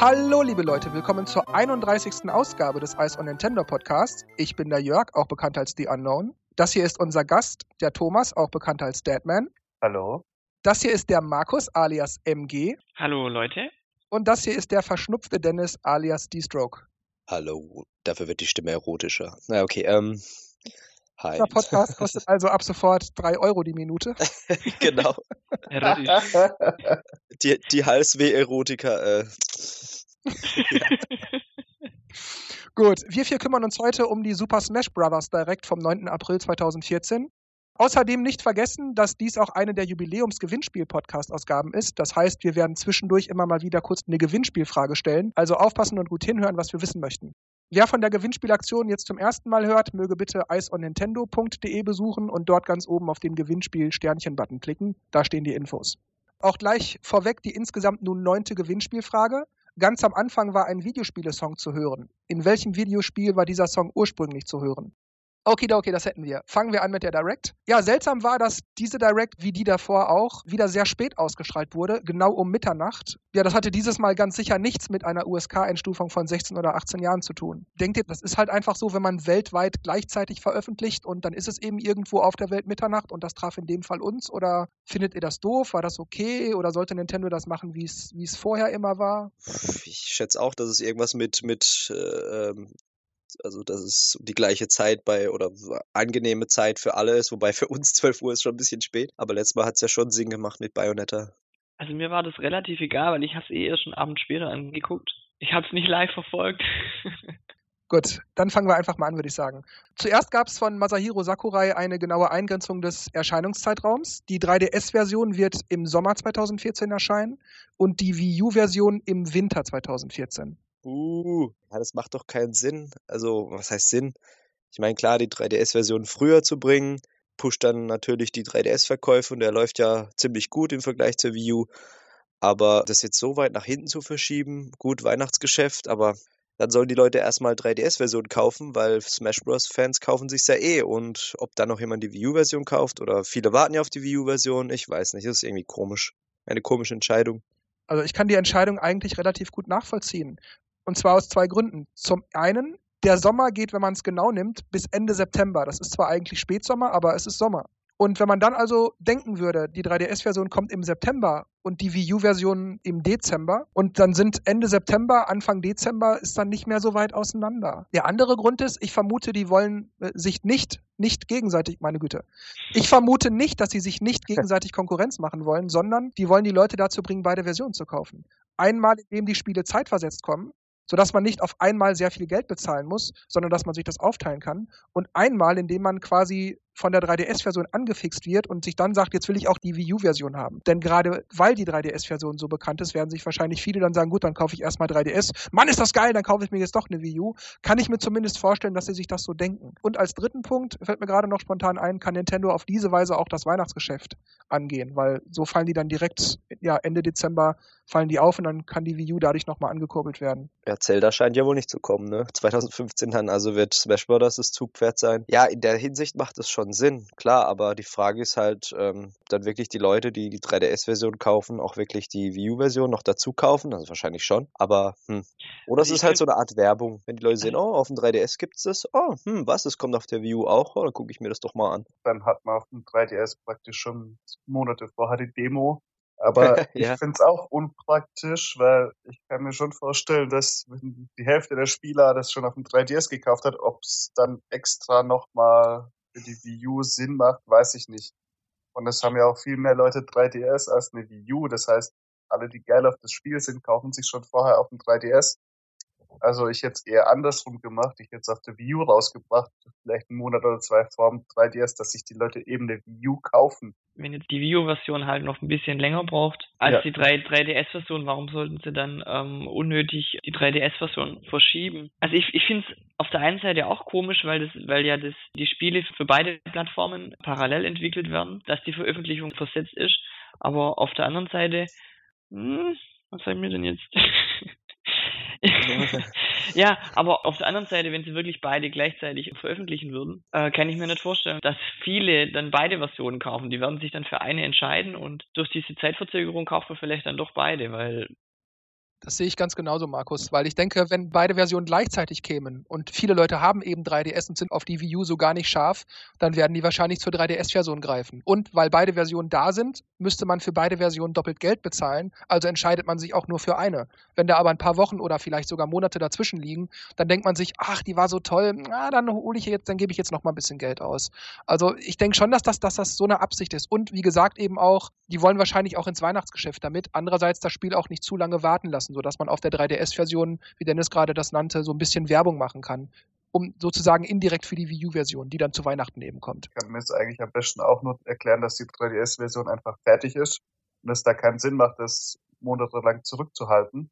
Hallo liebe Leute, willkommen zur 31. Ausgabe des Ice on Nintendo Podcasts. Ich bin der Jörg, auch bekannt als The Unknown. Das hier ist unser Gast, der Thomas, auch bekannt als Deadman. Hallo. Das hier ist der Markus alias MG. Hallo Leute. Und das hier ist der verschnupfte Dennis alias D-Stroke. Hallo, dafür wird die Stimme erotischer. Na okay, ähm, hi. Der Podcast kostet also ab sofort 3 Euro die Minute. genau. die, die Halsweh-Erotiker, äh. Gut, wir vier kümmern uns heute um die Super Smash Bros. Direct vom 9. April 2014. Außerdem nicht vergessen, dass dies auch eine der Jubiläums-Gewinnspiel-Podcast-Ausgaben ist. Das heißt, wir werden zwischendurch immer mal wieder kurz eine Gewinnspielfrage stellen. Also aufpassen und gut hinhören, was wir wissen möchten. Wer von der Gewinnspielaktion jetzt zum ersten Mal hört, möge bitte iceonnintendo.de besuchen und dort ganz oben auf den Gewinnspiel-Sternchen-Button klicken. Da stehen die Infos. Auch gleich vorweg die insgesamt nun neunte Gewinnspielfrage. Ganz am Anfang war ein Videospielesong zu hören. In welchem Videospiel war dieser Song ursprünglich zu hören? Okay, okay, das hätten wir. Fangen wir an mit der Direct. Ja, seltsam war, dass diese Direct, wie die davor auch, wieder sehr spät ausgestrahlt wurde, genau um Mitternacht. Ja, das hatte dieses Mal ganz sicher nichts mit einer USK-Einstufung von 16 oder 18 Jahren zu tun. Denkt ihr, das ist halt einfach so, wenn man weltweit gleichzeitig veröffentlicht und dann ist es eben irgendwo auf der Welt Mitternacht und das traf in dem Fall uns? Oder findet ihr das doof? War das okay? Oder sollte Nintendo das machen, wie es vorher immer war? Ich schätze auch, dass es irgendwas mit, mit äh, also dass es die gleiche Zeit bei oder angenehme Zeit für alle ist, wobei für uns 12 Uhr ist schon ein bisschen spät, aber letztes Mal hat es ja schon Sinn gemacht mit Bayonetta. Also mir war das relativ egal, weil ich habe es eh erst einen Abend später angeguckt. Ich habe es nicht live verfolgt. Gut, dann fangen wir einfach mal an, würde ich sagen. Zuerst gab es von Masahiro Sakurai eine genaue Eingrenzung des Erscheinungszeitraums. Die 3DS-Version wird im Sommer 2014 erscheinen und die Wii U-Version im Winter 2014. Uh, das macht doch keinen Sinn. Also, was heißt Sinn? Ich meine, klar, die 3DS-Version früher zu bringen, pusht dann natürlich die 3DS-Verkäufe und der läuft ja ziemlich gut im Vergleich zur Wii U. Aber das jetzt so weit nach hinten zu verschieben, gut, Weihnachtsgeschäft, aber dann sollen die Leute erstmal 3DS-Version kaufen, weil Smash Bros.-Fans kaufen sich ja eh. Und ob dann noch jemand die Wii U-Version kauft oder viele warten ja auf die Wii U-Version, ich weiß nicht. Das ist irgendwie komisch. Eine komische Entscheidung. Also ich kann die Entscheidung eigentlich relativ gut nachvollziehen. Und zwar aus zwei Gründen. Zum einen, der Sommer geht, wenn man es genau nimmt, bis Ende September. Das ist zwar eigentlich Spätsommer, aber es ist Sommer. Und wenn man dann also denken würde, die 3DS-Version kommt im September und die Wii U-Version im Dezember und dann sind Ende September, Anfang Dezember ist dann nicht mehr so weit auseinander. Der andere Grund ist, ich vermute, die wollen äh, sich nicht, nicht gegenseitig, meine Güte. Ich vermute nicht, dass sie sich nicht gegenseitig Konkurrenz machen wollen, sondern die wollen die Leute dazu bringen, beide Versionen zu kaufen. Einmal, indem die Spiele zeitversetzt kommen sodass man nicht auf einmal sehr viel Geld bezahlen muss, sondern dass man sich das aufteilen kann. Und einmal, indem man quasi von der 3DS-Version angefixt wird und sich dann sagt, jetzt will ich auch die Wii U-Version haben. Denn gerade weil die 3DS-Version so bekannt ist, werden sich wahrscheinlich viele dann sagen, gut, dann kaufe ich erstmal 3DS. Mann, ist das geil, dann kaufe ich mir jetzt doch eine Wii U. Kann ich mir zumindest vorstellen, dass sie sich das so denken. Und als dritten Punkt fällt mir gerade noch spontan ein, kann Nintendo auf diese Weise auch das Weihnachtsgeschäft angehen, weil so fallen die dann direkt, ja, Ende Dezember fallen die auf und dann kann die Wii U dadurch nochmal angekurbelt werden. Ja, Zelda scheint ja wohl nicht zu kommen, ne? 2015 dann, also wird Smash Bros. das Zugpferd sein. Ja, in der Hinsicht macht es schon schon Sinn, klar, aber die Frage ist halt, ähm, dann wirklich die Leute, die die 3DS-Version kaufen, auch wirklich die Wii U-Version noch dazu kaufen, also wahrscheinlich schon, aber hm. Oder es ist halt so eine Art Werbung, wenn die Leute sehen, oh, auf dem 3DS gibt es das, oh, hm, was, es kommt auf der Wii U auch, oh, dann gucke ich mir das doch mal an. Dann hat man auf dem 3DS praktisch schon Monate vorher die Demo. Aber ja. ich finde es auch unpraktisch, weil ich kann mir schon vorstellen, dass wenn die Hälfte der Spieler das schon auf dem 3DS gekauft hat, ob es dann extra nochmal für die Wii U Sinn macht, weiß ich nicht. Und es haben ja auch viel mehr Leute 3DS als eine Wii U. Das heißt, alle, die geil auf das Spiel sind, kaufen sich schon vorher auf dem 3DS. Also ich hätte es eher andersrum gemacht. Ich hätte es auf der Wii U rausgebracht, vielleicht einen Monat oder zwei vor dem 3DS, dass sich die Leute eben eine Wii U kaufen. Wenn jetzt die Wii U-Version halt noch ein bisschen länger braucht als ja. die 3, 3DS-Version, warum sollten sie dann ähm, unnötig die 3DS-Version verschieben? Also ich, ich finde es auf der einen Seite auch komisch, weil das, weil ja das, die Spiele für beide Plattformen parallel entwickelt werden, dass die Veröffentlichung versetzt ist. Aber auf der anderen Seite, hm, was sagen wir denn jetzt? ja, aber auf der anderen Seite, wenn sie wirklich beide gleichzeitig veröffentlichen würden, äh, kann ich mir nicht vorstellen, dass viele dann beide Versionen kaufen. Die werden sich dann für eine entscheiden und durch diese Zeitverzögerung kauft man vielleicht dann doch beide, weil Das sehe ich ganz genauso, Markus, weil ich denke, wenn beide Versionen gleichzeitig kämen und viele Leute haben eben 3DS und sind auf die Wii U so gar nicht scharf, dann werden die wahrscheinlich zur 3DS-Version greifen. Und weil beide Versionen da sind, müsste man für beide Versionen doppelt Geld bezahlen, also entscheidet man sich auch nur für eine. Wenn da aber ein paar Wochen oder vielleicht sogar Monate dazwischen liegen, dann denkt man sich, ach, die war so toll, na, dann hole ich jetzt, dann gebe ich jetzt noch mal ein bisschen Geld aus. Also ich denke schon, dass das, dass das so eine Absicht ist. Und wie gesagt eben auch, die wollen wahrscheinlich auch ins Weihnachtsgeschäft damit. Andererseits das Spiel auch nicht zu lange warten lassen lassen, sodass man auf der 3DS-Version, wie Dennis gerade das nannte, so ein bisschen Werbung machen kann, um sozusagen indirekt für die Wii U-Version, die dann zu Weihnachten eben kommt. Ich kann mir jetzt eigentlich am besten auch nur erklären, dass die 3DS-Version einfach fertig ist und es da keinen Sinn macht, das monatelang zurückzuhalten.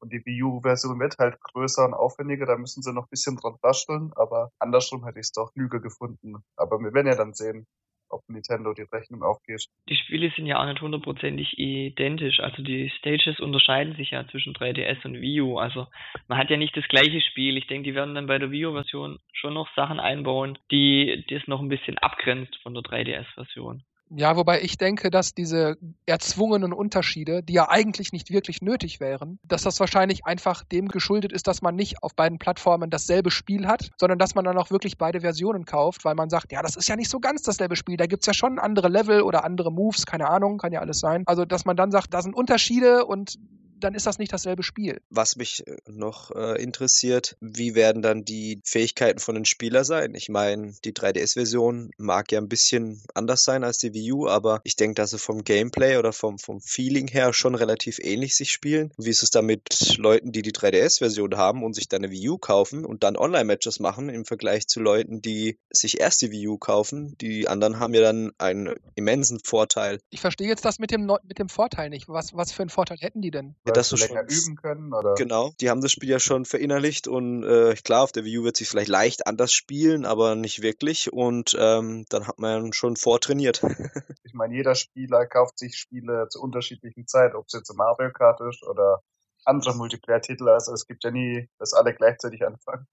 Und die Wii U-Version wird halt größer und aufwendiger, da müssen sie noch ein bisschen dran basteln, aber andersrum hätte ich es doch Lüge gefunden. Aber wir werden ja dann sehen, ob Nintendo die Rechnung aufgeht. Die Spiele sind ja auch nicht hundertprozentig identisch. Also die Stages unterscheiden sich ja zwischen 3DS und Wii U. Also man hat ja nicht das gleiche Spiel. Ich denke, die werden dann bei der Wii U-Version schon noch Sachen einbauen, die das noch ein bisschen abgrenzt von der 3DS-Version. Ja, wobei ich denke, dass diese erzwungenen Unterschiede, die ja eigentlich nicht wirklich nötig wären, dass das wahrscheinlich einfach dem geschuldet ist, dass man nicht auf beiden Plattformen dasselbe Spiel hat, sondern dass man dann auch wirklich beide Versionen kauft, weil man sagt, ja, das ist ja nicht so ganz dasselbe Spiel, da gibt's ja schon andere Level oder andere Moves, keine Ahnung, kann ja alles sein. Also, dass man dann sagt, da sind Unterschiede und dann ist das nicht dasselbe Spiel. Was mich äh, noch äh, interessiert, wie werden dann die Fähigkeiten von den Spielern sein? Ich meine, die 3DS-Version mag ja ein bisschen anders sein als die Wii U, aber ich denke, dass sie vom Gameplay oder vom, vom Feeling her schon relativ ähnlich sich spielen. Wie ist es da mit Leuten, die die 3DS-Version haben und sich dann eine Wii U kaufen und dann Online-Matches machen im Vergleich zu Leuten, die sich erst die Wii U kaufen? Die anderen haben ja dann einen immensen Vorteil. Ich verstehe jetzt das mit dem, mit dem Vorteil nicht. Was, was für einen Vorteil hätten die denn? Ja, du länger schon, üben können, oder? Genau, die haben das Spiel ja schon verinnerlicht und äh, klar, auf der Wii U wird sich vielleicht leicht anders spielen, aber nicht wirklich und ähm, dann hat man schon vortrainiert. ich meine, jeder Spieler kauft sich Spiele zu unterschiedlichen Zeiten, ob es jetzt Mario Kart ist oder andere Multiplayer-Titel, also es gibt ja nie, dass alle gleichzeitig anfangen.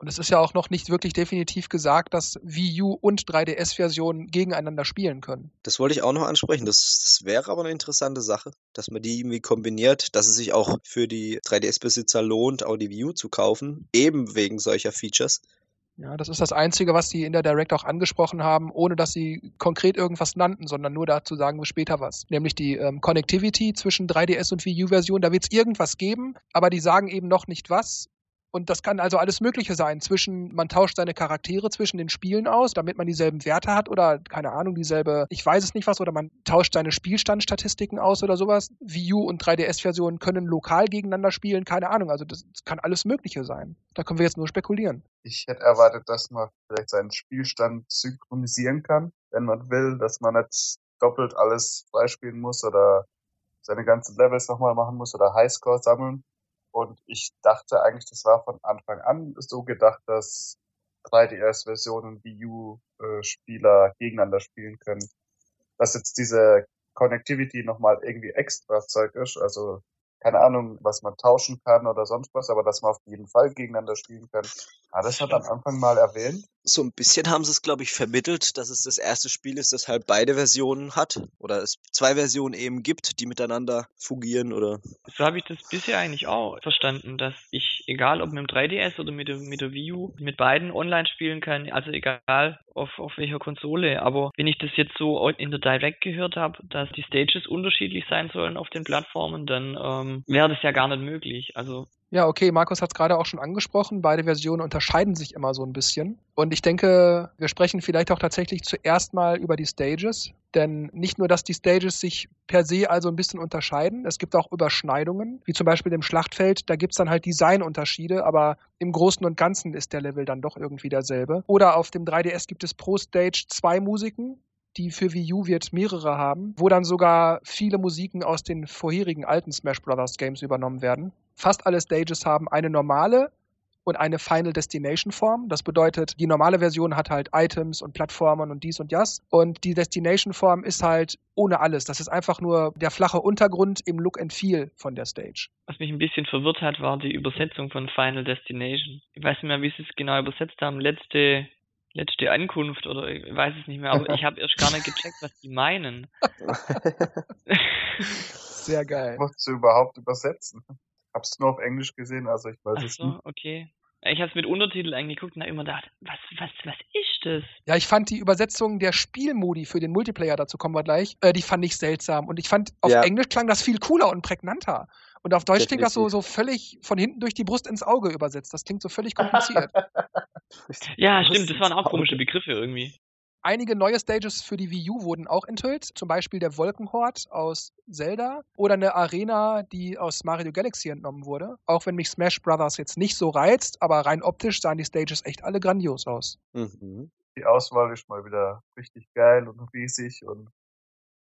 Und es ist ja auch noch nicht wirklich definitiv gesagt, dass Wii U und 3DS-Versionen gegeneinander spielen können. Das wollte ich auch noch ansprechen. Das, das, wäre aber eine interessante Sache, dass man die irgendwie kombiniert, dass es sich auch für die 3DS-Besitzer lohnt, auch die Wii U zu kaufen, eben wegen solcher Features. Ja, das ist das Einzige, was sie in der Direct auch angesprochen haben, ohne dass sie konkret irgendwas nannten, sondern nur dazu sagen wir später was. Nämlich die ähm, Connectivity zwischen 3DS und Wii U-Version. Da wird es irgendwas geben, aber die sagen eben noch nicht was. Und das kann also alles Mögliche sein. Zwischen, man tauscht seine Charaktere zwischen den Spielen aus, damit man dieselben Werte hat oder, keine Ahnung, dieselbe, ich weiß es nicht was, oder man tauscht seine Spielstandstatistiken aus oder sowas. Wii U und 3DS-Versionen können lokal gegeneinander spielen, keine Ahnung. Also das, kann alles Mögliche sein. Da können wir jetzt nur spekulieren. Ich hätte erwartet, dass man vielleicht seinen Spielstand synchronisieren kann, wenn man will, dass man nicht doppelt alles freispielen muss oder seine ganzen Levels nochmal machen muss oder Highscore sammeln. Und ich dachte eigentlich, das war von Anfang an so gedacht, dass 3DS-Versionen Wii U-Spieler gegeneinander spielen können. Dass jetzt diese Connectivity nochmal irgendwie extra Zeug ist, also keine Ahnung, was man tauschen kann oder sonst was, aber dass man auf jeden Fall gegeneinander spielen kann. Ah, das hat am Anfang mal erwähnt. So ein bisschen haben sie es, glaube ich, vermittelt, dass es das erste Spiel ist, das halt beide Versionen hat. Oder es zwei Versionen eben gibt, die miteinander fungieren oder. So habe ich das bisher eigentlich auch verstanden, dass ich, egal ob mit dem 3DS oder mit der, mit der Wii U, mit beiden online spielen kann. Also egal auf, auf welcher Konsole. Aber wenn ich das jetzt so in der Direct gehört habe, dass die Stages unterschiedlich sein sollen auf den Plattformen, dann ähm, wäre das ja gar nicht möglich. Also ja, okay, Markus hat es gerade auch schon angesprochen. Beide Versionen unterscheiden sich immer so ein bisschen. Und ich denke, wir sprechen vielleicht auch tatsächlich zuerst mal über die Stages. Denn nicht nur, dass die Stages sich per se also ein bisschen unterscheiden, es gibt auch Überschneidungen, wie zum Beispiel im Schlachtfeld. Da gibt es dann halt Designunterschiede, aber im Großen und Ganzen ist der Level dann doch irgendwie derselbe. Oder auf dem 3DS gibt es pro Stage zwei Musiken, die für Wii U wird mehrere haben, wo dann sogar viele Musiken aus den vorherigen alten Smash Bros. Games übernommen werden. Fast alle Stages haben eine normale und eine Final Destination Form. Das bedeutet, die normale Version hat halt Items und Plattformen und dies und das. Und die Destination Form ist halt ohne alles. Das ist einfach nur der flache Untergrund im Look and Feel von der Stage. Was mich ein bisschen verwirrt hat, war die Übersetzung von Final Destination. Ich weiß nicht mehr, wie sie es genau übersetzt haben. Letzte letzte Ankunft oder ich weiß es nicht mehr, aber ich habe erst gar nicht gecheckt, was die meinen. Sehr geil. Musst du überhaupt übersetzen? Hab's nur auf Englisch gesehen, also ich weiß Ach es so, nicht. okay. Ich habe es mit Untertitel angeguckt und habe immer gedacht, was, was, was ist das? Ja, ich fand die Übersetzung der Spielmodi für den Multiplayer, dazu kommen wir gleich, äh, die fand ich seltsam. Und ich fand, auf ja. Englisch klang das viel cooler und prägnanter. Und auf Deutsch Definitiv. klingt das so, so völlig von hinten durch die Brust ins Auge übersetzt. Das klingt so völlig kompliziert. ja, stimmt, das waren auch komische Begriffe irgendwie. Einige neue Stages für die Wii U wurden auch enthüllt, zum Beispiel der Wolkenhort aus Zelda oder eine Arena, die aus Mario Galaxy entnommen wurde. Auch wenn mich Smash Brothers jetzt nicht so reizt, aber rein optisch sahen die Stages echt alle grandios aus. Mhm. Die Auswahl ist mal wieder richtig geil und riesig und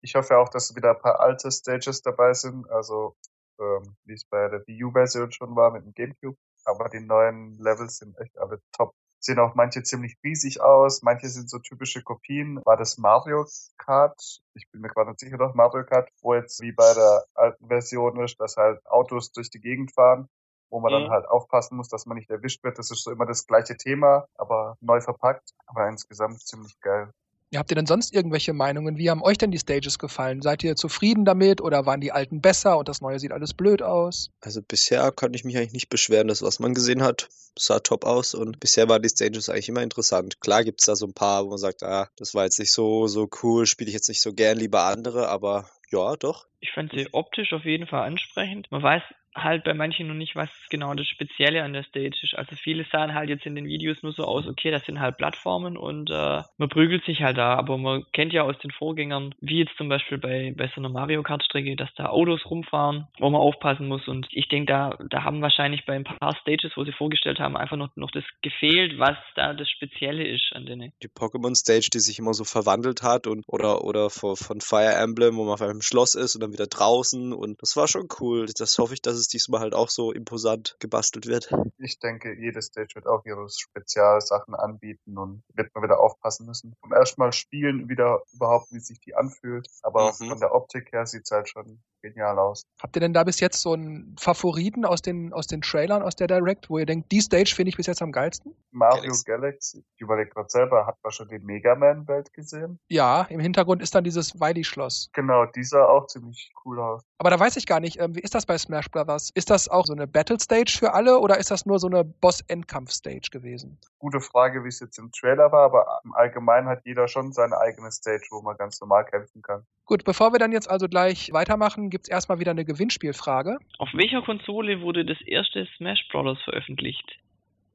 ich hoffe auch, dass wieder ein paar alte Stages dabei sind, also ähm, wie es bei der Wii U-Version schon war mit dem Gamecube. Aber die neuen Levels sind echt alle top sehen auch manche ziemlich riesig aus, manche sind so typische Kopien. War das Mario Kart? Ich bin mir gerade nicht sicher, doch Mario Kart, wo jetzt wie bei der alten Version ist, dass halt Autos durch die Gegend fahren, wo man mhm. dann halt aufpassen muss, dass man nicht erwischt wird. Das ist so immer das gleiche Thema, aber neu verpackt, aber insgesamt ziemlich geil. Habt ihr denn sonst irgendwelche Meinungen? Wie haben euch denn die Stages gefallen? Seid ihr zufrieden damit oder waren die alten besser und das neue sieht alles blöd aus? Also bisher kann ich mich eigentlich nicht beschweren. Das, was man gesehen hat, sah top aus und bisher waren die Stages eigentlich immer interessant. Klar gibt es da so ein paar, wo man sagt, ah, das war jetzt nicht so, so cool, spiele ich jetzt nicht so gern, lieber andere, aber ja, doch. Ich fand sie optisch auf jeden Fall ansprechend. Man weiß halt bei manchen noch nicht, was genau das Spezielle an der Stage ist. Also viele sahen halt jetzt in den Videos nur so aus, okay, das sind halt Plattformen und äh, man prügelt sich halt da, aber man kennt ja aus den Vorgängern, wie jetzt zum Beispiel bei, bei so einer Mario Kart Strecke, dass da Autos rumfahren, wo man aufpassen muss und ich denke, da, da haben wahrscheinlich bei ein paar Stages, wo sie vorgestellt haben, einfach noch, noch das gefehlt, was da das Spezielle ist an denen. Die Pokémon Stage, die sich immer so verwandelt hat und oder, oder von Fire Emblem, wo man auf einem Schloss ist und dann wieder draußen und das war schon cool. Das hoffe ich, dass es es diesmal halt auch so imposant gebastelt wird. Ich denke, jede Stage wird auch ihre Spezialsachen anbieten und wird man wieder aufpassen müssen. Zum ersten Mal spielen wieder überhaupt, wie sich die anfühlt. Aber mhm. von der Optik her sieht es halt schon genial aus. Habt ihr denn da bis jetzt so einen Favoriten aus den, aus den Trailern, aus der Direct, wo ihr denkt, die Stage finde ich bis jetzt am geilsten? Mario Galaxy. Galaxy. Ich überlege gerade selber, hat man schon die Mega Man-Welt gesehen? Ja, im Hintergrund ist dann dieses Weidi-Schloss. Genau, die sah auch ziemlich cool aus. Aber da weiß ich gar nicht, ähm, wie ist das bei Smash Brothers? Ist das auch so eine Battle Stage für alle oder ist das nur so eine Boss-Endkampf-Stage gewesen? Gute Frage, wie es jetzt im Trailer war, aber im Allgemeinen hat jeder schon seine eigene Stage, wo man ganz normal kämpfen kann. Gut, bevor wir dann jetzt also gleich weitermachen, gibt es erstmal wieder eine Gewinnspielfrage. Auf welcher Konsole wurde das erste Smash Bros. veröffentlicht?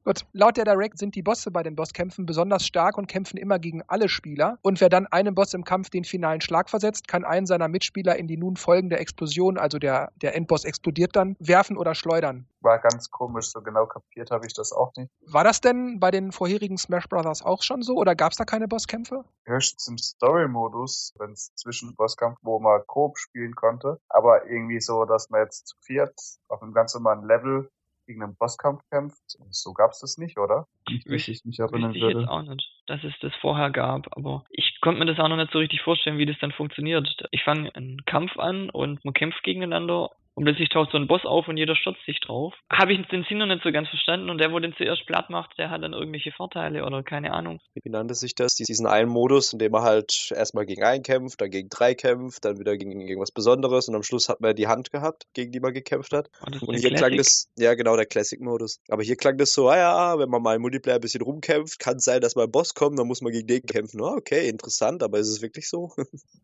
Gut, laut der Direct sind die Bosse bei den Bosskämpfen besonders stark und kämpfen immer gegen alle Spieler. Und wer dann einem Boss im Kampf den finalen Schlag versetzt, kann einen seiner Mitspieler in die nun folgende Explosion, also der, der Endboss explodiert dann, werfen oder schleudern. War ganz komisch, so genau kapiert habe ich das auch nicht. War das denn bei den vorherigen Smash Brothers auch schon so oder gab es da keine Bosskämpfe? Höchstens im Story-Modus, wenn es zwischen Bosskampf, wo man Coop spielen konnte. Aber irgendwie so, dass man jetzt zu viert auf einem ganz normalen Level gegen einen Bosskampf kämpft. So gab es das nicht, oder? Wie ich mich erinnern ich würde. jetzt auch nicht, dass es das vorher gab, aber ich konnte mir das auch noch nicht so richtig vorstellen, wie das dann funktioniert. Ich fange einen Kampf an und man kämpft gegeneinander und plötzlich taucht so ein Boss auf und jeder stürzt sich drauf. Habe ich den Sinn noch nicht so ganz verstanden und der, wo den zuerst platt macht, der hat dann irgendwelche Vorteile oder keine Ahnung. Wie nannte sich das? Diesen einen Modus, in dem er halt erstmal gegen einen kämpft, dann gegen drei kämpft, dann wieder gegen irgendwas Besonderes und am Schluss hat man die Hand gehabt, gegen die man gekämpft hat. Oh, und hier Classic? klang das, ja genau, der Classic-Modus. Aber hier klang das so, ah ja, wenn man mal im Multiplayer ein bisschen rumkämpft, kann es sein, dass mal ein Boss kommt, dann muss man gegen den kämpfen. Oh, okay, interessant, aber ist es wirklich so?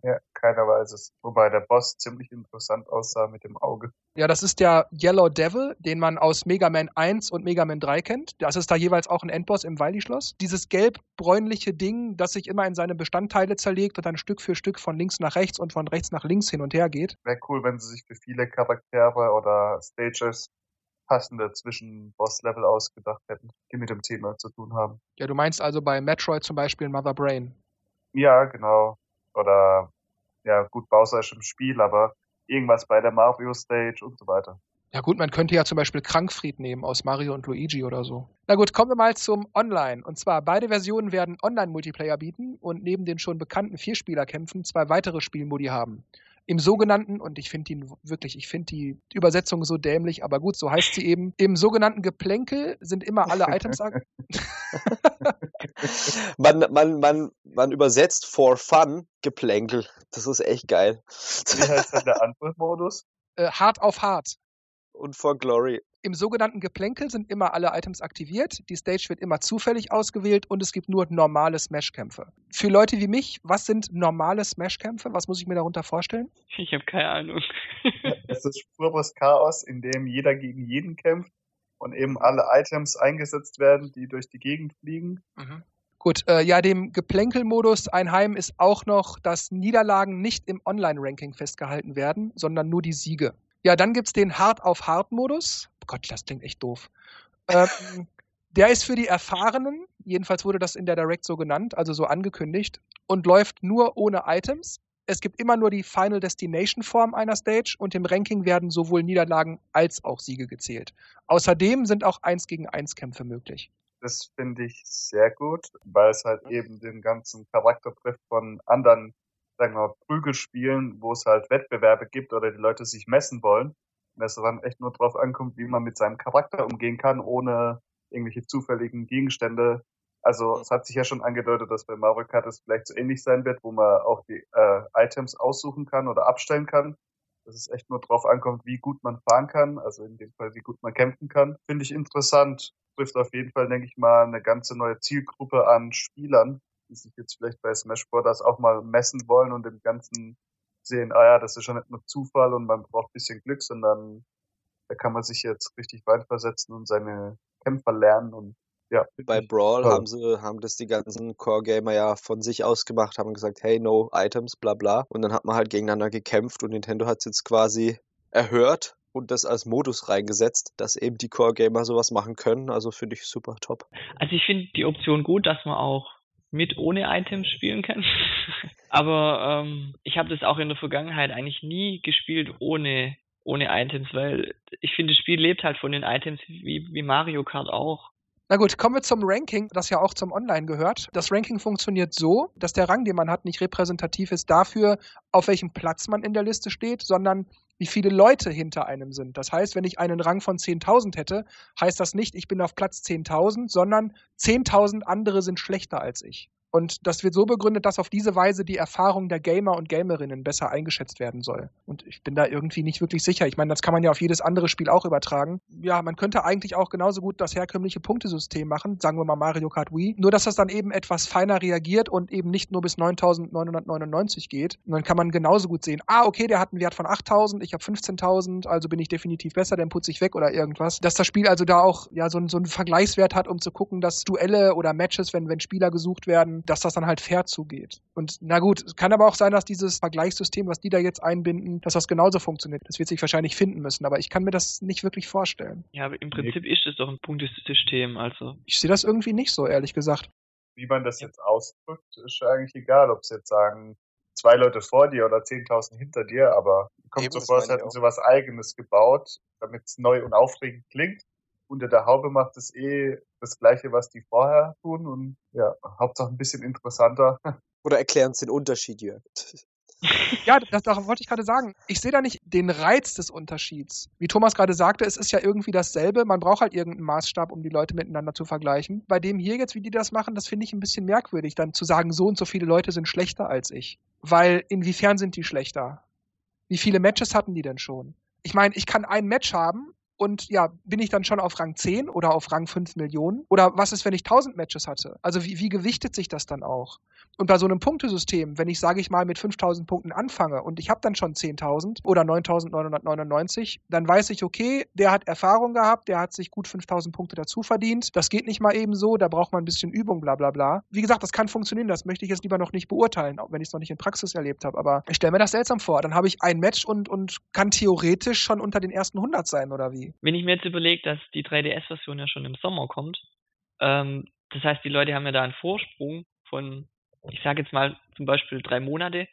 ja, keiner weiß es. Wobei der Boss ziemlich interessant aussah mit dem Auge. Ja, das ist der Yellow Devil, den man aus Mega Man 1 und Mega Man 3 kennt. Das ist da jeweils auch ein Endboss im Weili-Schloss. Dieses gelb-bräunliche Ding, das sich immer in seine Bestandteile zerlegt und dann Stück für Stück von links nach rechts und von rechts nach links hin und her geht. Wäre cool, wenn sie sich für viele Charaktere oder Stages passende Zwischen-Boss-Level ausgedacht hätten, die mit dem Thema zu tun haben. Ja, du meinst also bei Metroid zum Beispiel Mother Brain? Ja, genau. Oder, ja, gut, Bowser ist im Spiel, aber irgendwas bei der Mario Stage und so weiter. Ja gut, man könnte ja zum Beispiel Krankfried nehmen aus Mario und Luigi oder so. Na gut, kommen wir mal zum Online. Und zwar beide Versionen werden Online-Multiplayer bieten und neben den schon bekannten Vierspielerkämpfen zwei weitere Spielmodi haben. Im sogenannten, und ich finde ihn wirklich, ich finde die Übersetzung so dämlich, aber gut, so heißt sie eben, im sogenannten Geplänkel sind immer alle Items. man, man, man, man übersetzt for fun Geplänkel. Das ist echt geil. Wie heißt dann der andere Modus? Äh, hart auf hart. Und for Glory. Im sogenannten Geplänkel sind immer alle Items aktiviert, die Stage wird immer zufällig ausgewählt und es gibt nur normale Smash-Kämpfe. Für Leute wie mich, was sind normale Smash-Kämpfe? Was muss ich mir darunter vorstellen? Ich habe keine Ahnung. es ist pures Chaos, in dem jeder gegen jeden kämpft und eben alle Items eingesetzt werden, die durch die Gegend fliegen. Mhm. Gut, äh, ja, dem Geplänkelmodus Einheim ist auch noch, dass Niederlagen nicht im Online-Ranking festgehalten werden, sondern nur die Siege. Ja, dann gibt es den Hard-auf-Hard-Modus. Gott, das klingt echt doof. Ähm, der ist für die Erfahrenen, jedenfalls wurde das in der Direct so genannt, also so angekündigt, und läuft nur ohne Items. Es gibt immer nur die Final Destination Form einer Stage und im Ranking werden sowohl Niederlagen als auch Siege gezählt. Außerdem sind auch 1 gegen 1 Kämpfe möglich. Das finde ich sehr gut, weil es halt eben den ganzen Charakter trifft von anderen sagen wir mal, Prügelspielen, wo es halt Wettbewerbe gibt oder die Leute sich messen wollen. Und es dann echt nur darauf ankommt, wie man mit seinem Charakter umgehen kann, ohne irgendwelche zufälligen Gegenstände. Also es hat sich ja schon angedeutet, dass bei Mario Kart es vielleicht so ähnlich sein wird, wo man auch die äh, Items aussuchen kann oder abstellen kann. Dass es echt nur darauf ankommt, wie gut man fahren kann, also in dem Fall, wie gut man kämpfen kann. Finde ich interessant. Trifft auf jeden Fall, denke ich mal, eine ganze neue Zielgruppe an Spielern, die sich jetzt vielleicht bei Smash Bros. auch mal messen wollen und im Ganzen sehen, ah ja, das ist schon nicht nur Zufall und man braucht ein bisschen Glück, sondern da kann man sich jetzt richtig reinversetzen und seine Kämpfer lernen und ja. Bei Brawl toll. haben sie, haben das die ganzen Core-Gamer ja von sich aus gemacht, haben gesagt, hey, no items, bla bla. Und dann hat man halt gegeneinander gekämpft und Nintendo hat es jetzt quasi erhört und das als Modus reingesetzt, dass eben die Core-Gamer sowas machen können. Also finde ich super top. Also ich finde die Option gut, dass man auch mit ohne Items spielen kann. Aber ähm, ich habe das auch in der Vergangenheit eigentlich nie gespielt ohne ohne Items, weil ich finde, das Spiel lebt halt von den Items wie, wie Mario Kart auch. Na gut, kommen wir zum Ranking, das ja auch zum Online gehört. Das Ranking funktioniert so, dass der Rang, den man hat, nicht repräsentativ ist dafür, auf welchem Platz man in der Liste steht, sondern wie viele Leute hinter einem sind. Das heißt, wenn ich einen Rang von 10.000 hätte, heißt das nicht, ich bin auf Platz 10.000, sondern 10.000 andere sind schlechter als ich. Und das wird so begründet, dass auf diese Weise die Erfahrung der Gamer und Gamerinnen besser eingeschätzt werden soll. Und ich bin da irgendwie nicht wirklich sicher. Ich meine, das kann man ja auf jedes andere Spiel auch übertragen. Ja, man könnte eigentlich auch genauso gut das herkömmliche Punktesystem machen, sagen wir mal Mario Kart Wii, nur dass das dann eben etwas feiner reagiert und eben nicht nur bis 9999 geht. Und dann kann man genauso gut sehen, ah, okay, der hat einen Wert von 8000, ich habe 15.000, also bin ich definitiv besser, dann putze ich weg oder irgendwas. Dass das Spiel also da auch ja so, so einen Vergleichswert hat, um zu gucken, dass Duelle oder Matches, wenn, wenn Spieler gesucht werden, dass das dann halt fair zugeht. Und na gut, es kann aber auch sein, dass dieses Vergleichssystem, was die da jetzt einbinden, dass das genauso funktioniert. Das wird sich wahrscheinlich finden müssen, aber ich kann mir das nicht wirklich vorstellen. Ja, aber im Prinzip ist es doch ein Punktesystem, also. Ich sehe das irgendwie nicht so, ehrlich gesagt. Wie man das jetzt ausdrückt, ist eigentlich egal, ob sie jetzt sagen, zwei Leute vor dir oder 10.000 hinter dir, aber kommt so vor, als hätten sie was Eigenes gebaut, damit es neu und aufregend klingt unter der Haube macht es eh das Gleiche, was die vorher tun und ja, Hauptsache ein bisschen interessanter. Oder erklären Sie den Unterschied, Jörg. Ja, das, darauf wollte ich gerade sagen. Ich sehe da nicht den Reiz des Unterschieds. Wie Thomas gerade sagte, es ist ja irgendwie dasselbe. Man braucht halt irgendeinen Maßstab, um die Leute miteinander zu vergleichen. Bei dem hier jetzt, wie die das machen, das finde ich ein bisschen merkwürdig, dann zu sagen, so und so viele Leute sind schlechter als ich. Weil inwiefern sind die schlechter? Wie viele Matches hatten die denn schon? Ich meine, ich kann ein Match haben und ja, bin ich dann schon auf Rang 10 oder auf Rang 5 Millionen? Oder was ist, wenn ich 1000 Matches hatte? Also wie, wie gewichtet sich das dann auch? Und bei so einem Punktesystem, wenn ich, sage ich mal, mit 5000 Punkten anfange und ich habe dann schon 10.000 oder 9.999, dann weiß ich, okay, der hat Erfahrung gehabt, der hat sich gut 5000 Punkte dazu verdient. Das geht nicht mal eben so, da braucht man ein bisschen Übung, bla bla bla. Wie gesagt, das kann funktionieren, das möchte ich jetzt lieber noch nicht beurteilen, auch wenn ich es noch nicht in Praxis erlebt habe. Aber ich stelle mir das seltsam vor. Dann habe ich ein Match und, und kann theoretisch schon unter den ersten 100 sein, oder wie? Wenn ich mir jetzt überlege, dass die 3DS-Version ja schon im Sommer kommt, ähm, das heißt, die Leute haben ja da einen Vorsprung von, ich sage jetzt mal zum Beispiel drei Monate.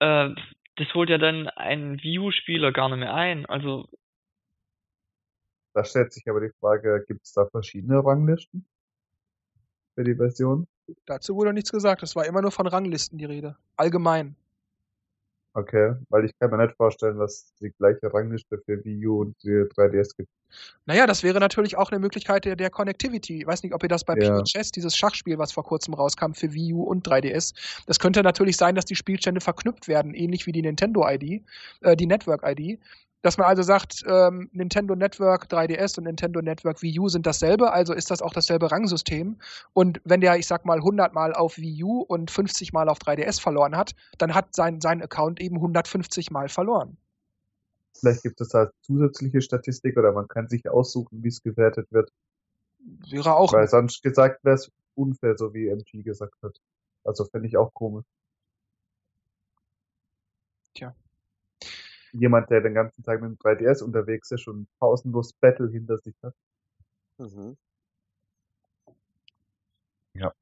Äh, das holt ja dann ein View-Spieler gar nicht mehr ein. Also da stellt sich aber die Frage, gibt es da verschiedene Ranglisten für die Version? Dazu wurde nichts gesagt. Es war immer nur von Ranglisten die Rede. Allgemein. Okay, weil ich kann mir nicht vorstellen, dass die gleiche Rangliste für Wii U und die 3DS gibt. Naja, das wäre natürlich auch eine Möglichkeit der, der Connectivity. Ich weiß nicht, ob ihr das bei ja. Chess, dieses Schachspiel, was vor kurzem rauskam für Wii U und 3DS, das könnte natürlich sein, dass die Spielstände verknüpft werden, ähnlich wie die Nintendo-ID, äh, die Network-ID dass man also sagt, ähm, Nintendo Network 3DS und Nintendo Network Wii U sind dasselbe, also ist das auch dasselbe Rangsystem. Und wenn der, ich sag mal, 100 Mal auf Wii U und 50 Mal auf 3DS verloren hat, dann hat sein, sein Account eben 150 Mal verloren. Vielleicht gibt es da zusätzliche Statistik oder man kann sich aussuchen, wie es gewertet wird. Wäre auch. Weil sonst gesagt wäre es unfair, so wie MG gesagt hat. Also fände ich auch komisch. Tja jemand, der den ganzen Tag mit dem 3DS unterwegs ist und pausenlos Battle hinter sich hat. Mhm. Ja.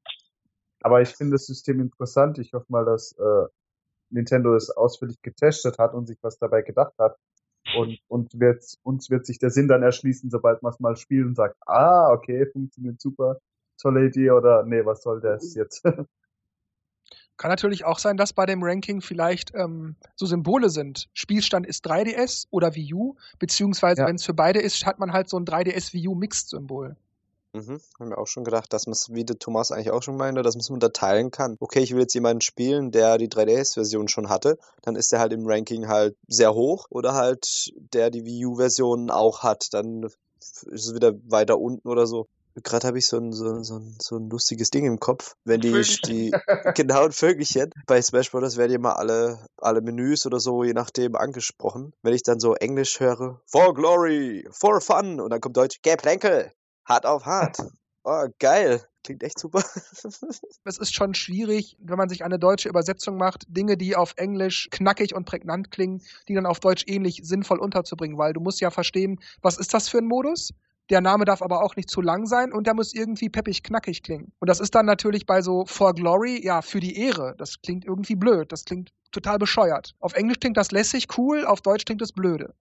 Aber ich finde das System interessant. Ich hoffe mal, dass äh, Nintendo es ausführlich getestet hat und sich was dabei gedacht hat. Und, und wird, uns wird sich der Sinn dann erschließen, sobald man es mal spielt und sagt, ah, okay, funktioniert super, tolle Idee oder nee, was soll das jetzt? Kann natürlich auch sein, dass bei dem Ranking vielleicht ähm, so Symbole sind. Spielstand ist 3DS oder Wii U, beziehungsweise ja. wenn es für beide ist, hat man halt so ein 3DS Wii U Mixed-Symbol. Mhm, haben wir auch schon gedacht, dass man es, wie der Thomas eigentlich auch schon meinte, dass man es unterteilen kann. Okay, ich will jetzt jemanden spielen, der die 3DS-Version schon hatte, dann ist der halt im Ranking halt sehr hoch oder halt der die Wii U-Version auch hat, dann ist es wieder weiter unten oder so. Gerade habe ich so ein, so, so, ein, so ein lustiges Ding im Kopf. Wenn die, die genau ein Vögelchen. Bei Smash Bros. werden ja mal alle, alle Menüs oder so, je nachdem, angesprochen. Wenn ich dann so Englisch höre, for glory, for fun, und dann kommt Deutsch, Geplänkel, hart auf hart. Oh, geil. Klingt echt super. es ist schon schwierig, wenn man sich eine deutsche Übersetzung macht, Dinge, die auf Englisch knackig und prägnant klingen, die dann auf Deutsch ähnlich sinnvoll unterzubringen, weil du musst ja verstehen, was ist das für ein Modus? Der Name darf aber auch nicht zu lang sein und der muss irgendwie peppig knackig klingen. Und das ist dann natürlich bei so For Glory, ja, für die Ehre. Das klingt irgendwie blöd. Das klingt total bescheuert. Auf Englisch klingt das lässig cool, auf Deutsch klingt das blöde.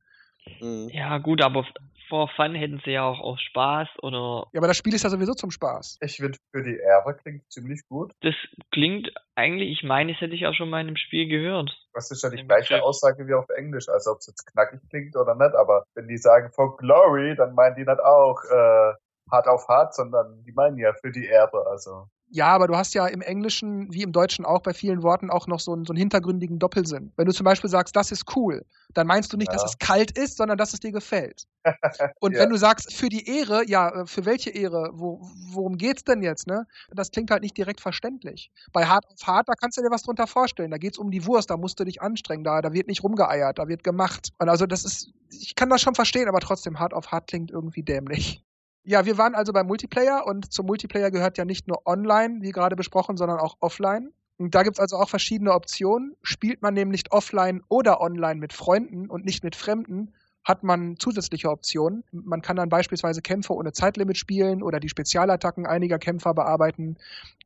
Mhm. Ja, gut, aber for Fun hätten sie ja auch aus Spaß oder. Ja, aber das Spiel ist ja sowieso zum Spaß. Ich finde, für die Ehre klingt ziemlich gut. Das klingt eigentlich, ich meine, das hätte ich auch schon mal in einem Spiel gehört. Das ist ja die gleiche Aussage wie auf Englisch, also ob es jetzt knackig klingt oder nicht, aber wenn die sagen for Glory, dann meinen die nicht auch äh, hart auf hart, sondern die meinen ja für die Ehre, also. Ja, aber du hast ja im Englischen wie im Deutschen auch bei vielen Worten auch noch so einen, so einen hintergründigen Doppelsinn. Wenn du zum Beispiel sagst, das ist cool, dann meinst du nicht, ja. dass es kalt ist, sondern dass es dir gefällt. Und ja. wenn du sagst, für die Ehre, ja, äh, für welche Ehre? Wo, worum geht's denn jetzt, ne? Das klingt halt nicht direkt verständlich. Bei Hart auf Hart, da kannst du dir was drunter vorstellen. Da geht's um die Wurst, da musst du dich anstrengen, da, da wird nicht rumgeeiert, da wird gemacht. Und also das ist, ich kann das schon verstehen, aber trotzdem Hart auf Hart klingt irgendwie dämlich. Ja, wir waren also beim Multiplayer und zum Multiplayer gehört ja nicht nur online, wie gerade besprochen, sondern auch offline. Und da gibt's also auch verschiedene Optionen. Spielt man nämlich offline oder online mit Freunden und nicht mit Fremden, hat man zusätzliche Optionen. Man kann dann beispielsweise Kämpfe ohne Zeitlimit spielen oder die Spezialattacken einiger Kämpfer bearbeiten,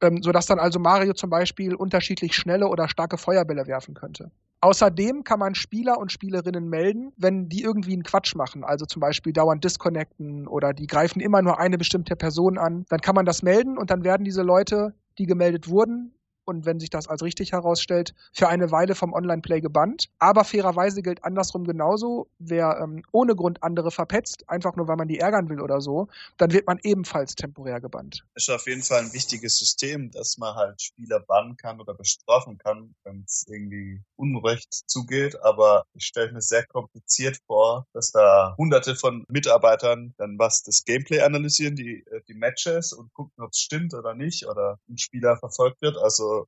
ähm, sodass dann also Mario zum Beispiel unterschiedlich schnelle oder starke Feuerbälle werfen könnte. Außerdem kann man Spieler und Spielerinnen melden, wenn die irgendwie einen Quatsch machen, also zum Beispiel dauernd disconnecten oder die greifen immer nur eine bestimmte Person an. Dann kann man das melden und dann werden diese Leute, die gemeldet wurden, und wenn sich das als richtig herausstellt, für eine Weile vom Online-Play gebannt. Aber fairerweise gilt andersrum genauso, wer ähm, ohne Grund andere verpetzt, einfach nur weil man die ärgern will oder so, dann wird man ebenfalls temporär gebannt. Das ist auf jeden Fall ein wichtiges System, dass man halt Spieler bannen kann oder bestrafen kann, wenn es irgendwie unrecht zugeht. Aber ich stelle mir sehr kompliziert vor, dass da hunderte von Mitarbeitern dann was das Gameplay analysieren, die, äh, die Matches und gucken, ob es stimmt oder nicht oder ein Spieler verfolgt wird. Also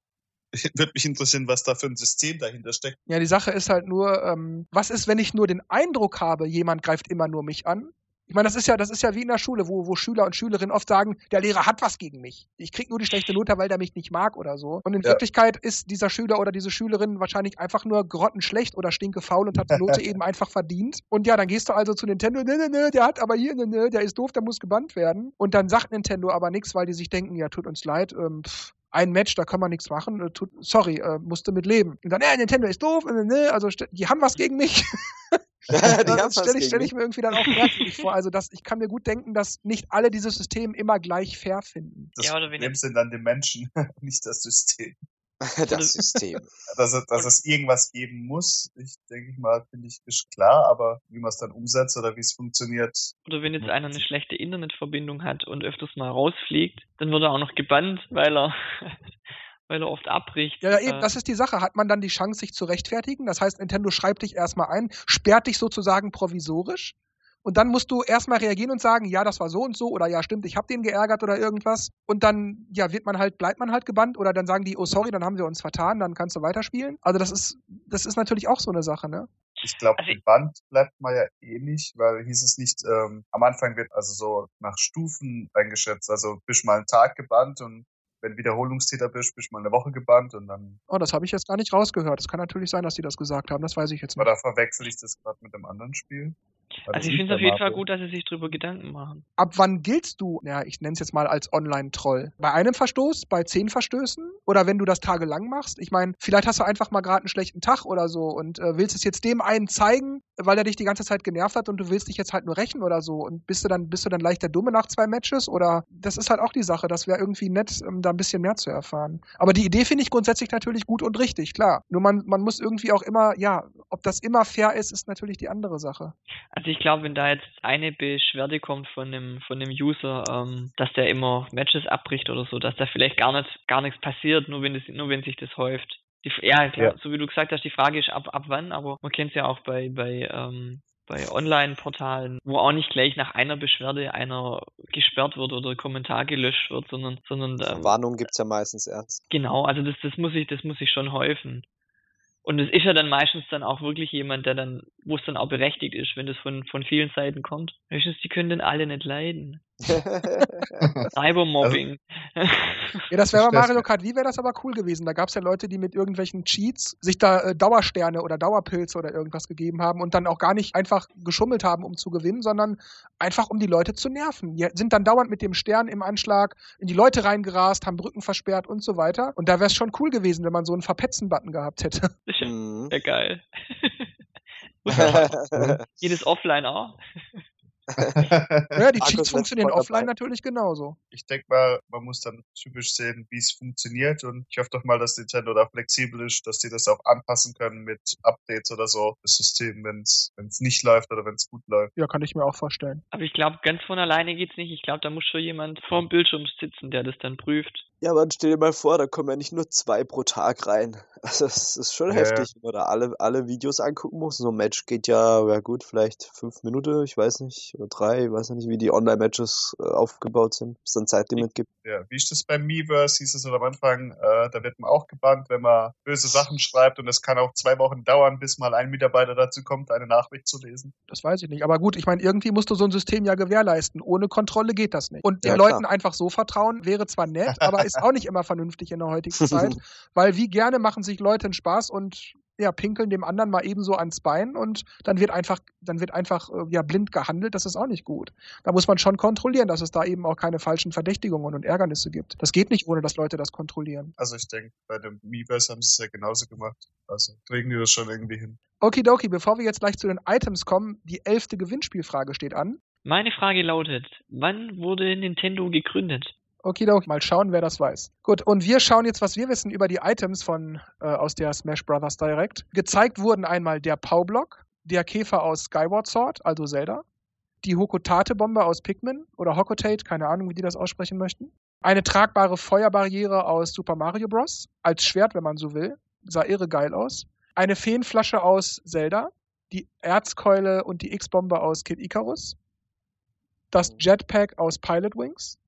würde mich interessieren, was da für ein System dahinter steckt. Ja, die Sache ist halt nur, ähm, was ist, wenn ich nur den Eindruck habe, jemand greift immer nur mich an? Ich meine, das ist ja, das ist ja wie in der Schule, wo, wo Schüler und Schülerinnen oft sagen, der Lehrer hat was gegen mich. Ich krieg nur die schlechte Note, weil der mich nicht mag oder so. Und in ja. Wirklichkeit ist dieser Schüler oder diese Schülerin wahrscheinlich einfach nur grottenschlecht oder stinkefaul und hat die Note eben einfach verdient. Und ja, dann gehst du also zu Nintendo, ne, ne, ne, der hat aber hier, ne, ne, der ist doof, der muss gebannt werden. Und dann sagt Nintendo aber nichts, weil die sich denken, ja, tut uns leid, ähm, pff, ein Match, da kann man nichts machen. Äh, tut, sorry, äh, musste mit leben. Und dann, äh, Nintendo ist doof, äh, ne, also die haben was gegen mich. Ja, das stelle ich, stell ich mir irgendwie dann auch merkwürdig vor. Also das, ich kann mir gut denken, dass nicht alle dieses System immer gleich fair finden. Das ja, oder Problem sind dann die Menschen, nicht das System. das System. dass, es, dass es irgendwas geben muss, ich denke mal, finde ich, ist klar, aber wie man es dann umsetzt oder wie es funktioniert. Oder wenn jetzt einer eine schlechte Internetverbindung hat und öfters mal rausfliegt, dann wird er auch noch gebannt, weil er weil er oft abbricht. Ja, ja, eben, äh, das ist die Sache. Hat man dann die Chance, sich zu rechtfertigen? Das heißt, Nintendo schreibt dich erstmal ein, sperrt dich sozusagen provisorisch und dann musst du erstmal reagieren und sagen, ja, das war so und so oder ja, stimmt, ich habe den geärgert oder irgendwas. Und dann, ja, wird man halt, bleibt man halt gebannt oder dann sagen die, oh sorry, dann haben wir uns vertan, dann kannst du weiterspielen. Also das ist, das ist natürlich auch so eine Sache, ne? Ich glaube, also gebannt bleibt man ja eh nicht, weil hieß es nicht, ähm, am Anfang wird also so nach Stufen eingeschätzt. Also bist mal einen Tag gebannt und wenn Wiederholungstäter bist, bist du mal eine Woche gebannt und dann. Oh, das habe ich jetzt gar nicht rausgehört. Es kann natürlich sein, dass die das gesagt haben. Das weiß ich jetzt nicht. Oder verwechsel ich das gerade mit einem anderen Spiel? Also ich finde es auf jeden Fall gut, dass sie sich darüber Gedanken machen. Ab wann giltst du, ja, ich nenne es jetzt mal als Online-Troll? Bei einem Verstoß, bei zehn Verstößen? Oder wenn du das tagelang machst? Ich meine, vielleicht hast du einfach mal gerade einen schlechten Tag oder so und äh, willst es jetzt dem einen zeigen, weil er dich die ganze Zeit genervt hat und du willst dich jetzt halt nur rächen oder so und bist du dann, bist du dann leicht der Dumme nach zwei Matches? Oder das ist halt auch die Sache, das wäre irgendwie nett, um da ein bisschen mehr zu erfahren. Aber die Idee finde ich grundsätzlich natürlich gut und richtig, klar. Nur man, man muss irgendwie auch immer, ja, ob das immer fair ist, ist natürlich die andere Sache. Also ich glaube, wenn da jetzt eine Beschwerde kommt von einem, von einem User, ähm, dass der immer Matches abbricht oder so, dass da vielleicht gar nicht, gar nichts passiert, nur wenn es, nur wenn sich das häuft. Die, ja, klar, ja. so wie du gesagt hast, die Frage ist ab, ab wann, aber man kennt es ja auch bei, bei, ähm, bei Online-Portalen, wo auch nicht gleich nach einer Beschwerde einer gesperrt wird oder Kommentar gelöscht wird, sondern, sondern ähm, Warnung gibt's ja meistens erst. Genau, also das, das muss ich, das muss ich schon häufen. Und es ist ja dann meistens dann auch wirklich jemand, der dann, wo es dann auch berechtigt ist, wenn das von, von vielen Seiten kommt. Höchstens, die können dann alle nicht leiden. Cybermobbing. Also, ja, das wäre bei Mario Kart Wie wäre das aber cool gewesen. Da gab es ja Leute, die mit irgendwelchen Cheats sich da äh, Dauersterne oder Dauerpilze oder irgendwas gegeben haben und dann auch gar nicht einfach geschummelt haben, um zu gewinnen, sondern einfach um die Leute zu nerven. Die sind dann dauernd mit dem Stern im Anschlag in die Leute reingerast, haben Brücken versperrt und so weiter. Und da wäre es schon cool gewesen, wenn man so einen Verpetzen-Button gehabt hätte. Ja geil. Jedes Offline auch. ja, die Cheats funktionieren offline natürlich genauso. Ich denke mal, man muss dann typisch sehen, wie es funktioniert und ich hoffe doch mal, dass Nintendo da flexibel ist, dass die das auch anpassen können mit Updates oder so, das System, wenn es nicht läuft oder wenn es gut läuft. Ja, kann ich mir auch vorstellen. Aber ich glaube, ganz von alleine geht's nicht. Ich glaube, da muss schon jemand vorm Bildschirm sitzen, der das dann prüft. Ja, aber dann stell dir mal vor, da kommen ja nicht nur zwei pro Tag rein. Also das ist schon ja, heftig, wenn man da alle, alle Videos angucken muss. So ein Match geht ja, ja gut, vielleicht fünf Minuten, ich weiß nicht, oder drei, ich weiß nicht, wie die Online-Matches äh, aufgebaut sind, ob es dann Zeitlimit gibt. Ja, wie ist das beim Miiverse? Hieß es am Anfang, äh, da wird man auch gebannt, wenn man böse Sachen schreibt und es kann auch zwei Wochen dauern, bis mal ein Mitarbeiter dazu kommt, eine Nachricht zu lesen. Das weiß ich nicht. Aber gut, ich meine, irgendwie musst du so ein System ja gewährleisten. Ohne Kontrolle geht das nicht. Und den ja, Leuten einfach so vertrauen wäre zwar nett, aber ist auch nicht immer vernünftig in der heutigen Zeit, weil wie gerne machen sich Leute einen Spaß und ja, pinkeln dem anderen mal ebenso ans Bein und dann wird einfach, dann wird einfach äh, ja, blind gehandelt, das ist auch nicht gut. Da muss man schon kontrollieren, dass es da eben auch keine falschen Verdächtigungen und Ärgernisse gibt. Das geht nicht, ohne dass Leute das kontrollieren. Also ich denke, bei dem Miiverse haben sie es ja genauso gemacht. Also kriegen die das schon irgendwie hin. Okidoki, bevor wir jetzt gleich zu den Items kommen, die elfte Gewinnspielfrage steht an. Meine Frage lautet, wann wurde Nintendo gegründet? Okidoki, mal schauen, wer das weiß. Gut, und wir schauen jetzt, was wir wissen über die Items von äh, aus der Smash Brothers Direct. Gezeigt wurden einmal der Pow-Block, der Käfer aus Skyward Sword, also Zelda, die Hokotate-Bombe aus Pikmin oder Hokotate, keine Ahnung, wie die das aussprechen möchten. Eine tragbare Feuerbarriere aus Super Mario Bros. als Schwert, wenn man so will. Sah irre geil aus. Eine Feenflasche aus Zelda. Die Erzkeule und die X-Bombe aus Kid Icarus. Das Jetpack aus Pilot Wings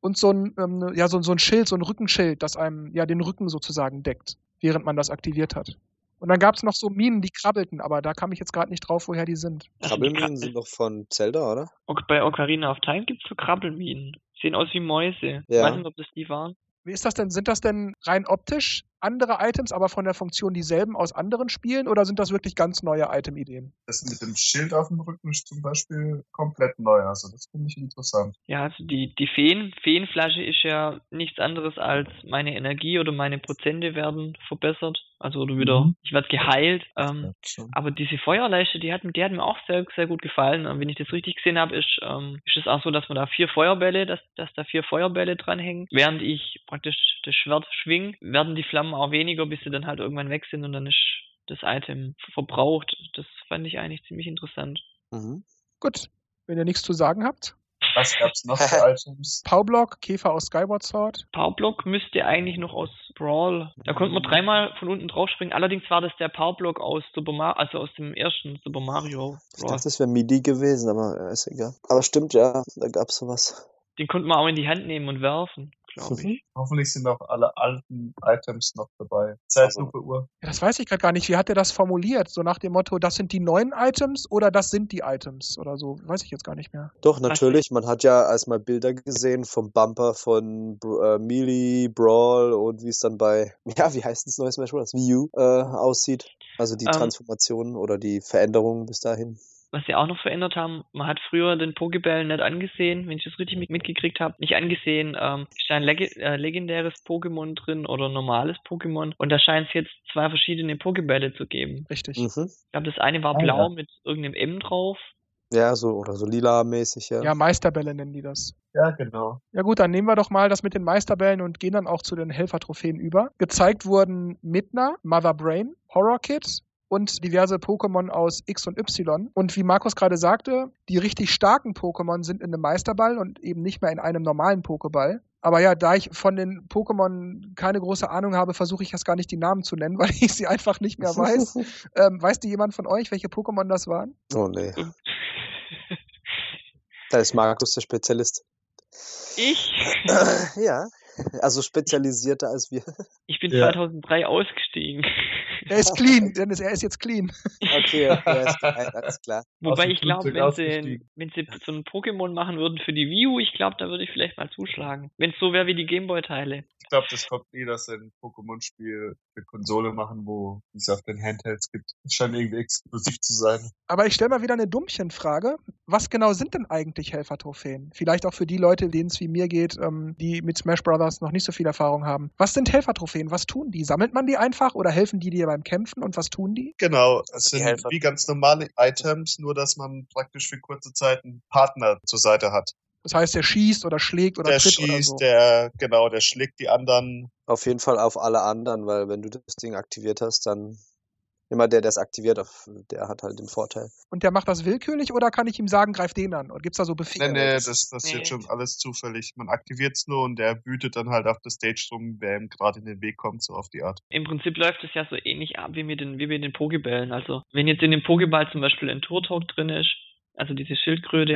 und so ein, ähm, ja, so, so ein Schild, so ein Rückenschild, das einem ja den Rücken sozusagen deckt, während man das aktiviert hat. Und dann gab es noch so Minen, die krabbelten, aber da kam ich jetzt gerade nicht drauf, woher die sind. Krabbelminen sind doch von Zelda, oder? Bei Ocarina of Time gibt es so Krabbelminen. Sehen aus wie Mäuse. Ja. Ich weiß nicht, ob das die waren. Wie ist das denn? Sind das denn rein optisch andere Items, aber von der Funktion dieselben aus anderen Spielen oder sind das wirklich ganz neue Item-Ideen? Das mit dem Schild auf dem Rücken ist zum Beispiel komplett neu, also das finde ich interessant. Ja, also die, die Feen, Feenflasche ist ja nichts anderes als meine Energie oder meine Prozente werden verbessert. Also oder wieder, mhm. ich werde geheilt. Ähm, aber diese Feuerleiste, die hat, die hat mir auch sehr, sehr gut gefallen. Und wenn ich das richtig gesehen habe, ist, ähm, ist es auch so, dass man da vier Feuerbälle, dass, dass da vier Feuerbälle dranhängen. Während ich praktisch das Schwert schwing, werden die Flammen auch weniger, bis sie dann halt irgendwann weg sind und dann ist das Item verbraucht. Das fand ich eigentlich ziemlich interessant. Mhm. Gut, wenn ihr nichts zu sagen habt, was gab's noch für Items? Powerblock, Käfer aus Skyward Sword. Powerblock müsste eigentlich noch aus Brawl. Da konnte man dreimal von unten draufspringen. Allerdings war das der Powerblock aus Super Mario, also aus dem ersten Super Mario. Brawl. Ich dachte, das wäre MIDI gewesen, aber ist egal. Aber stimmt, ja, da gab's sowas. Den konnte man auch in die Hand nehmen und werfen glaube ich. Hoffentlich sind auch alle alten Items noch dabei. Zeitlupe-Uhr. Ja, das weiß ich gerade gar nicht. Wie hat er das formuliert? So nach dem Motto, das sind die neuen Items oder das sind die Items oder so? Weiß ich jetzt gar nicht mehr. Doch, natürlich. Man hat ja erstmal Bilder gesehen vom Bumper von äh, Melee, Brawl und wie es dann bei, ja, wie heißt das neue Smash Bros. Wii U äh, aussieht. Also die um, ähm. Transformationen oder die Veränderungen bis dahin was sie auch noch verändert haben, man hat früher den Pokéball nicht angesehen, wenn ich das richtig mit, mitgekriegt habe, nicht angesehen, ähm, ist da ein leg äh, legendäres Pokémon drin oder normales Pokémon und da scheint es jetzt zwei verschiedene Pokébälle zu geben. Richtig. Mhm. Ich glaube, das eine war ah, blau ja. mit irgendeinem M drauf. Ja, so oder so lila-mäßig, ja. Ja, Meisterbälle nennen die das. Ja, genau. Ja gut, dann nehmen wir doch mal das mit den Meisterbällen und gehen dann auch zu den Helfertrophäen über. Gezeigt wurden Midna, Mother Brain, Horror Kid, und diverse Pokémon aus X und Y. Und wie Markus gerade sagte, die richtig starken Pokémon sind in einem Meisterball und eben nicht mehr in einem normalen Pokéball. Aber ja, da ich von den Pokémon keine große Ahnung habe, versuche ich jetzt gar nicht die Namen zu nennen, weil ich sie einfach nicht mehr weiß. ähm, weiß die jemand von euch, welche Pokémon das waren? Oh nee. da ist Markus der Spezialist. Ich? ja, also spezialisierter als wir. Ich bin ja. 2003 ausgestiegen. Er ist clean, Dennis, er ist jetzt clean. Okay, okay, ist klar, alles klar. Wobei ich glaube, wenn sie, wenn sie so ein Pokémon machen würden für die Wii U, ich glaube, da würde ich vielleicht mal zuschlagen. Wenn es so wäre wie die Gameboy-Teile. Ich glaube, das kommt nie, dass sie ein Pokémon-Spiel für Konsole machen, wo es auf den Handhelds gibt. Das scheint irgendwie exklusiv zu sein. Aber ich stelle mal wieder eine Dummchenfrage. Was genau sind denn eigentlich Helfertrophäen? Vielleicht auch für die Leute, denen es wie mir geht, ähm, die mit Smash Brothers noch nicht so viel Erfahrung haben. Was sind Helfertrophäen? Was tun die? Sammelt man die einfach oder helfen die dir beim Kämpfen und was tun die? Genau, es sind wie ganz normale Items, nur dass man praktisch für kurze Zeit einen Partner zur Seite hat. Das heißt, der schießt oder schlägt oder der tritt schießt, oder so. Der, genau, der schlägt die anderen. Auf jeden Fall auf alle anderen, weil wenn du das Ding aktiviert hast, dann immer der, der es aktiviert, der hat halt den Vorteil. Und der macht das willkürlich oder kann ich ihm sagen, greif den an? Oder gibt's da so Befehle? Nee, nee, das passiert nee. schon alles zufällig. Man aktiviert es nur und der wütet dann halt auf der Stage rum, wer ihm gerade in den Weg kommt, so auf die Art. Im Prinzip läuft es ja so ähnlich ab wie mit den, wie mit den Pokebällen. Also, wenn jetzt in dem Pokeball zum Beispiel ein Turtok drin ist, also diese Schildkröte,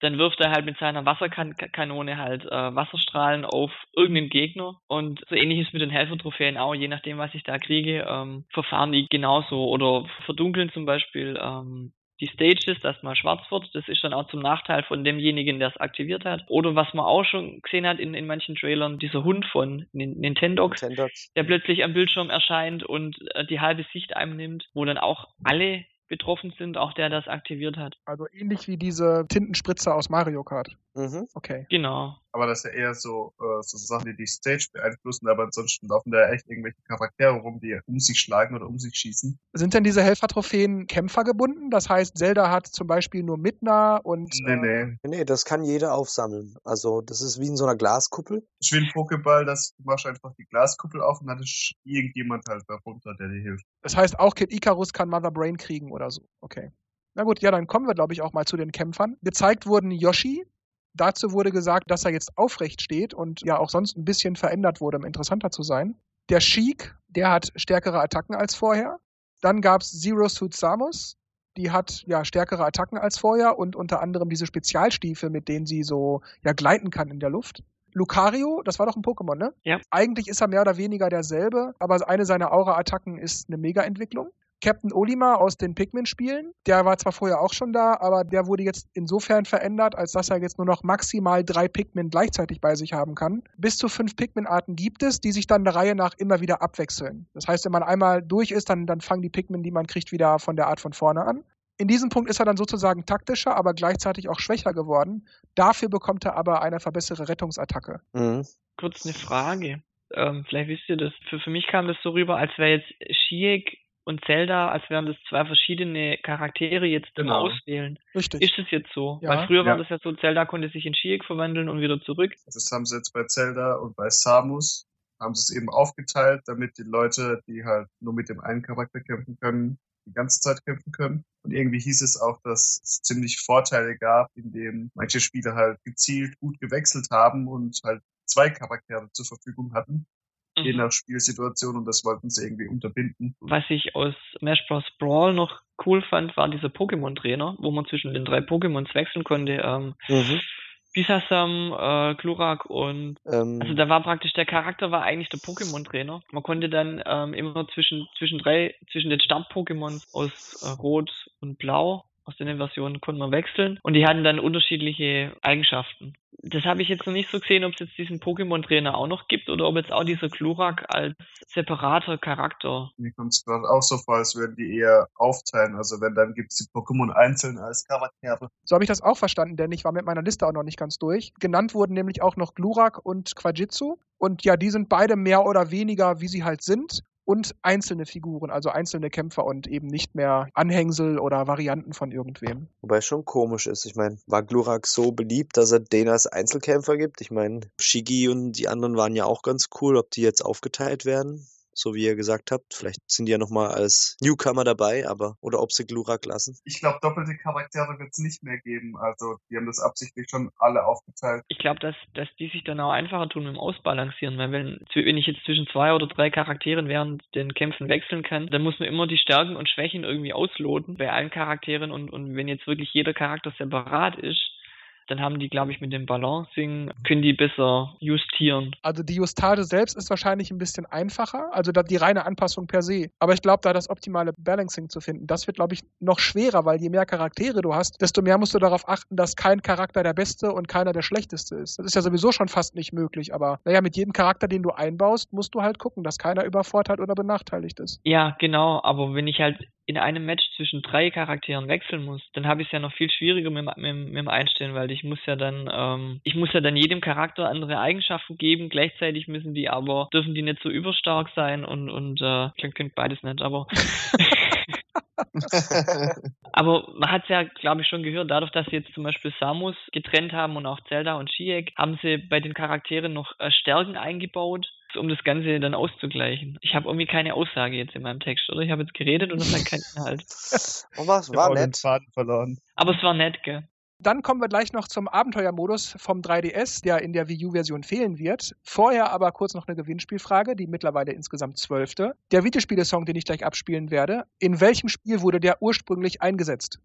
dann wirft er halt mit seiner Wasserkanone halt äh, Wasserstrahlen auf irgendeinen Gegner. Und so ähnlich ist mit den Helfertrophäen auch, je nachdem, was ich da kriege, ähm, verfahren die genauso. Oder verdunkeln zum Beispiel ähm, die Stages, dass mal schwarz wird. Das ist dann auch zum Nachteil von demjenigen, der es aktiviert hat. Oder was man auch schon gesehen hat in, in manchen Trailern, dieser Hund von Nintendox, Nintendox. der plötzlich am Bildschirm erscheint und äh, die halbe Sicht einem nimmt, wo dann auch alle betroffen sind, auch der das aktiviert hat. Also ähnlich wie diese Tintenspritzer aus Mario Kart. Mhm. Okay. Genau. Aber das ist ja eher so, äh, so Sachen, die die Stage beeinflussen, aber ansonsten laufen da echt irgendwelche Charaktere rum, die um sich schlagen oder um sich schießen. Sind denn diese Helfertrophäen kämpfergebunden? Das heißt, Zelda hat zum Beispiel nur Midna und. Nee, nee. Nee, das kann jeder aufsammeln. Also, das ist wie in so einer Glaskuppel. Das ist wie ein Pokéball, das du machst einfach die Glaskuppel auf und dann ist irgendjemand halt darunter, der dir hilft. Das heißt, auch Kid Icarus kann Mother Brain kriegen oder so. Okay. Na gut, ja, dann kommen wir, glaube ich, auch mal zu den Kämpfern. Gezeigt wurden Yoshi, Dazu wurde gesagt, dass er jetzt aufrecht steht und ja auch sonst ein bisschen verändert wurde, um interessanter zu sein. Der Sheik, der hat stärkere Attacken als vorher. Dann gab es Zero Suit Samus, die hat ja stärkere Attacken als vorher und unter anderem diese Spezialstiefel, mit denen sie so ja gleiten kann in der Luft. Lucario, das war doch ein Pokémon, ne? Ja. Eigentlich ist er mehr oder weniger derselbe, aber eine seiner Aura-Attacken ist eine Mega-Entwicklung. Captain Olimar aus den Pikmin-Spielen. Der war zwar vorher auch schon da, aber der wurde jetzt insofern verändert, als dass er jetzt nur noch maximal drei Pikmin gleichzeitig bei sich haben kann. Bis zu fünf Pikmin-Arten gibt es, die sich dann der Reihe nach immer wieder abwechseln. Das heißt, wenn man einmal durch ist, dann, dann fangen die Pikmin, die man kriegt, wieder von der Art von vorne an. In diesem Punkt ist er dann sozusagen taktischer, aber gleichzeitig auch schwächer geworden. Dafür bekommt er aber eine verbesserte Rettungsattacke. Mhm. Kurz eine Frage. Ähm, vielleicht wisst ihr das. Für, für mich kam das so rüber, als wäre jetzt Shiek und Zelda, als wären das zwei verschiedene Charaktere jetzt genau. Auswählen. Richtig. Ist es jetzt so? Ja. Weil früher ja. war das ja so, Zelda konnte sich in Shiek verwandeln und wieder zurück. Das haben sie jetzt bei Zelda und bei Samus haben sie es eben aufgeteilt, damit die Leute, die halt nur mit dem einen Charakter kämpfen können, die ganze Zeit kämpfen können. Und irgendwie hieß es auch, dass es ziemlich Vorteile gab, indem manche Spieler halt gezielt gut gewechselt haben und halt zwei Charaktere zur Verfügung hatten. Mhm. Je nach Spielsituation und das wollten sie irgendwie unterbinden. Was ich aus Smash Bros. Brawl noch cool fand, war dieser Pokémon-Trainer, wo man zwischen den drei Pokémons wechseln konnte. Ähm, mhm. Bisasam, äh, Glurak und ähm, also da war praktisch der Charakter war eigentlich der Pokémon-Trainer. Man konnte dann ähm, immer zwischen zwischen drei zwischen den Start-Pokémons aus äh, Rot und Blau aus den Versionen konnte man wechseln und die hatten dann unterschiedliche Eigenschaften. Das habe ich jetzt noch nicht so gesehen, ob es jetzt diesen Pokémon-Trainer auch noch gibt oder ob jetzt auch dieser Glurak als separater Charakter. Mir kommt es gerade auch so vor, als würden die eher aufteilen. Also wenn, dann gibt es die Pokémon einzeln als Charaktere. So habe ich das auch verstanden, denn ich war mit meiner Liste auch noch nicht ganz durch. Genannt wurden nämlich auch noch Glurak und Quajitsu. Und ja, die sind beide mehr oder weniger, wie sie halt sind und einzelne Figuren, also einzelne Kämpfer und eben nicht mehr Anhängsel oder Varianten von irgendwem. Wobei schon komisch ist. Ich meine, war Glurak so beliebt, dass er den als Einzelkämpfer gibt? Ich meine, Shigi und die anderen waren ja auch ganz cool, ob die jetzt aufgeteilt werden so wie ihr gesagt habt. Vielleicht sind die ja nochmal als Newcomer dabei, aber oder ob sie Glurak lassen. Ich glaube, doppelte Charaktere wird es nicht mehr geben. Also die haben das absichtlich schon alle aufgeteilt. Ich glaube, dass, dass die sich dann auch einfacher tun mit dem Ausbalancieren, weil wenn, wenn ich jetzt zwischen zwei oder drei Charakteren während den Kämpfen wechseln kann, dann muss man immer die Stärken und Schwächen irgendwie ausloten bei allen Charakteren und, und wenn jetzt wirklich jeder Charakter separat ist, dann haben die, glaube ich, mit dem Balancing, können die besser justieren. Also die Justage selbst ist wahrscheinlich ein bisschen einfacher, also die reine Anpassung per se. Aber ich glaube, da das optimale Balancing zu finden, das wird, glaube ich, noch schwerer, weil je mehr Charaktere du hast, desto mehr musst du darauf achten, dass kein Charakter der beste und keiner der schlechteste ist. Das ist ja sowieso schon fast nicht möglich, aber naja, mit jedem Charakter, den du einbaust, musst du halt gucken, dass keiner übervorteilt oder benachteiligt ist. Ja, genau, aber wenn ich halt in einem Match zwischen drei Charakteren wechseln muss, dann habe ich es ja noch viel schwieriger mit, mit, mit, dem Einstellen, weil ich muss ja dann, ähm, ich muss ja dann jedem Charakter andere Eigenschaften geben, gleichzeitig müssen die aber, dürfen die nicht so überstark sein und, und äh, klingt, klingt beides nicht, aber Aber man hat es ja, glaube ich, schon gehört, dadurch, dass sie jetzt zum Beispiel Samus getrennt haben und auch Zelda und Shiek, haben sie bei den Charakteren noch äh, Stärken eingebaut, um das Ganze dann auszugleichen. Ich habe irgendwie keine Aussage jetzt in meinem Text, oder? Ich habe jetzt geredet und das hat keinen Inhalt. Und was war nett. Faden verloren. Aber es war nett, gell? Dann kommen wir gleich noch zum Abenteuermodus vom 3DS, der in der Wii U-Version fehlen wird. Vorher aber kurz noch eine Gewinnspielfrage, die mittlerweile insgesamt zwölfte. Der Videospielesong, den ich gleich abspielen werde, in welchem Spiel wurde der ursprünglich eingesetzt?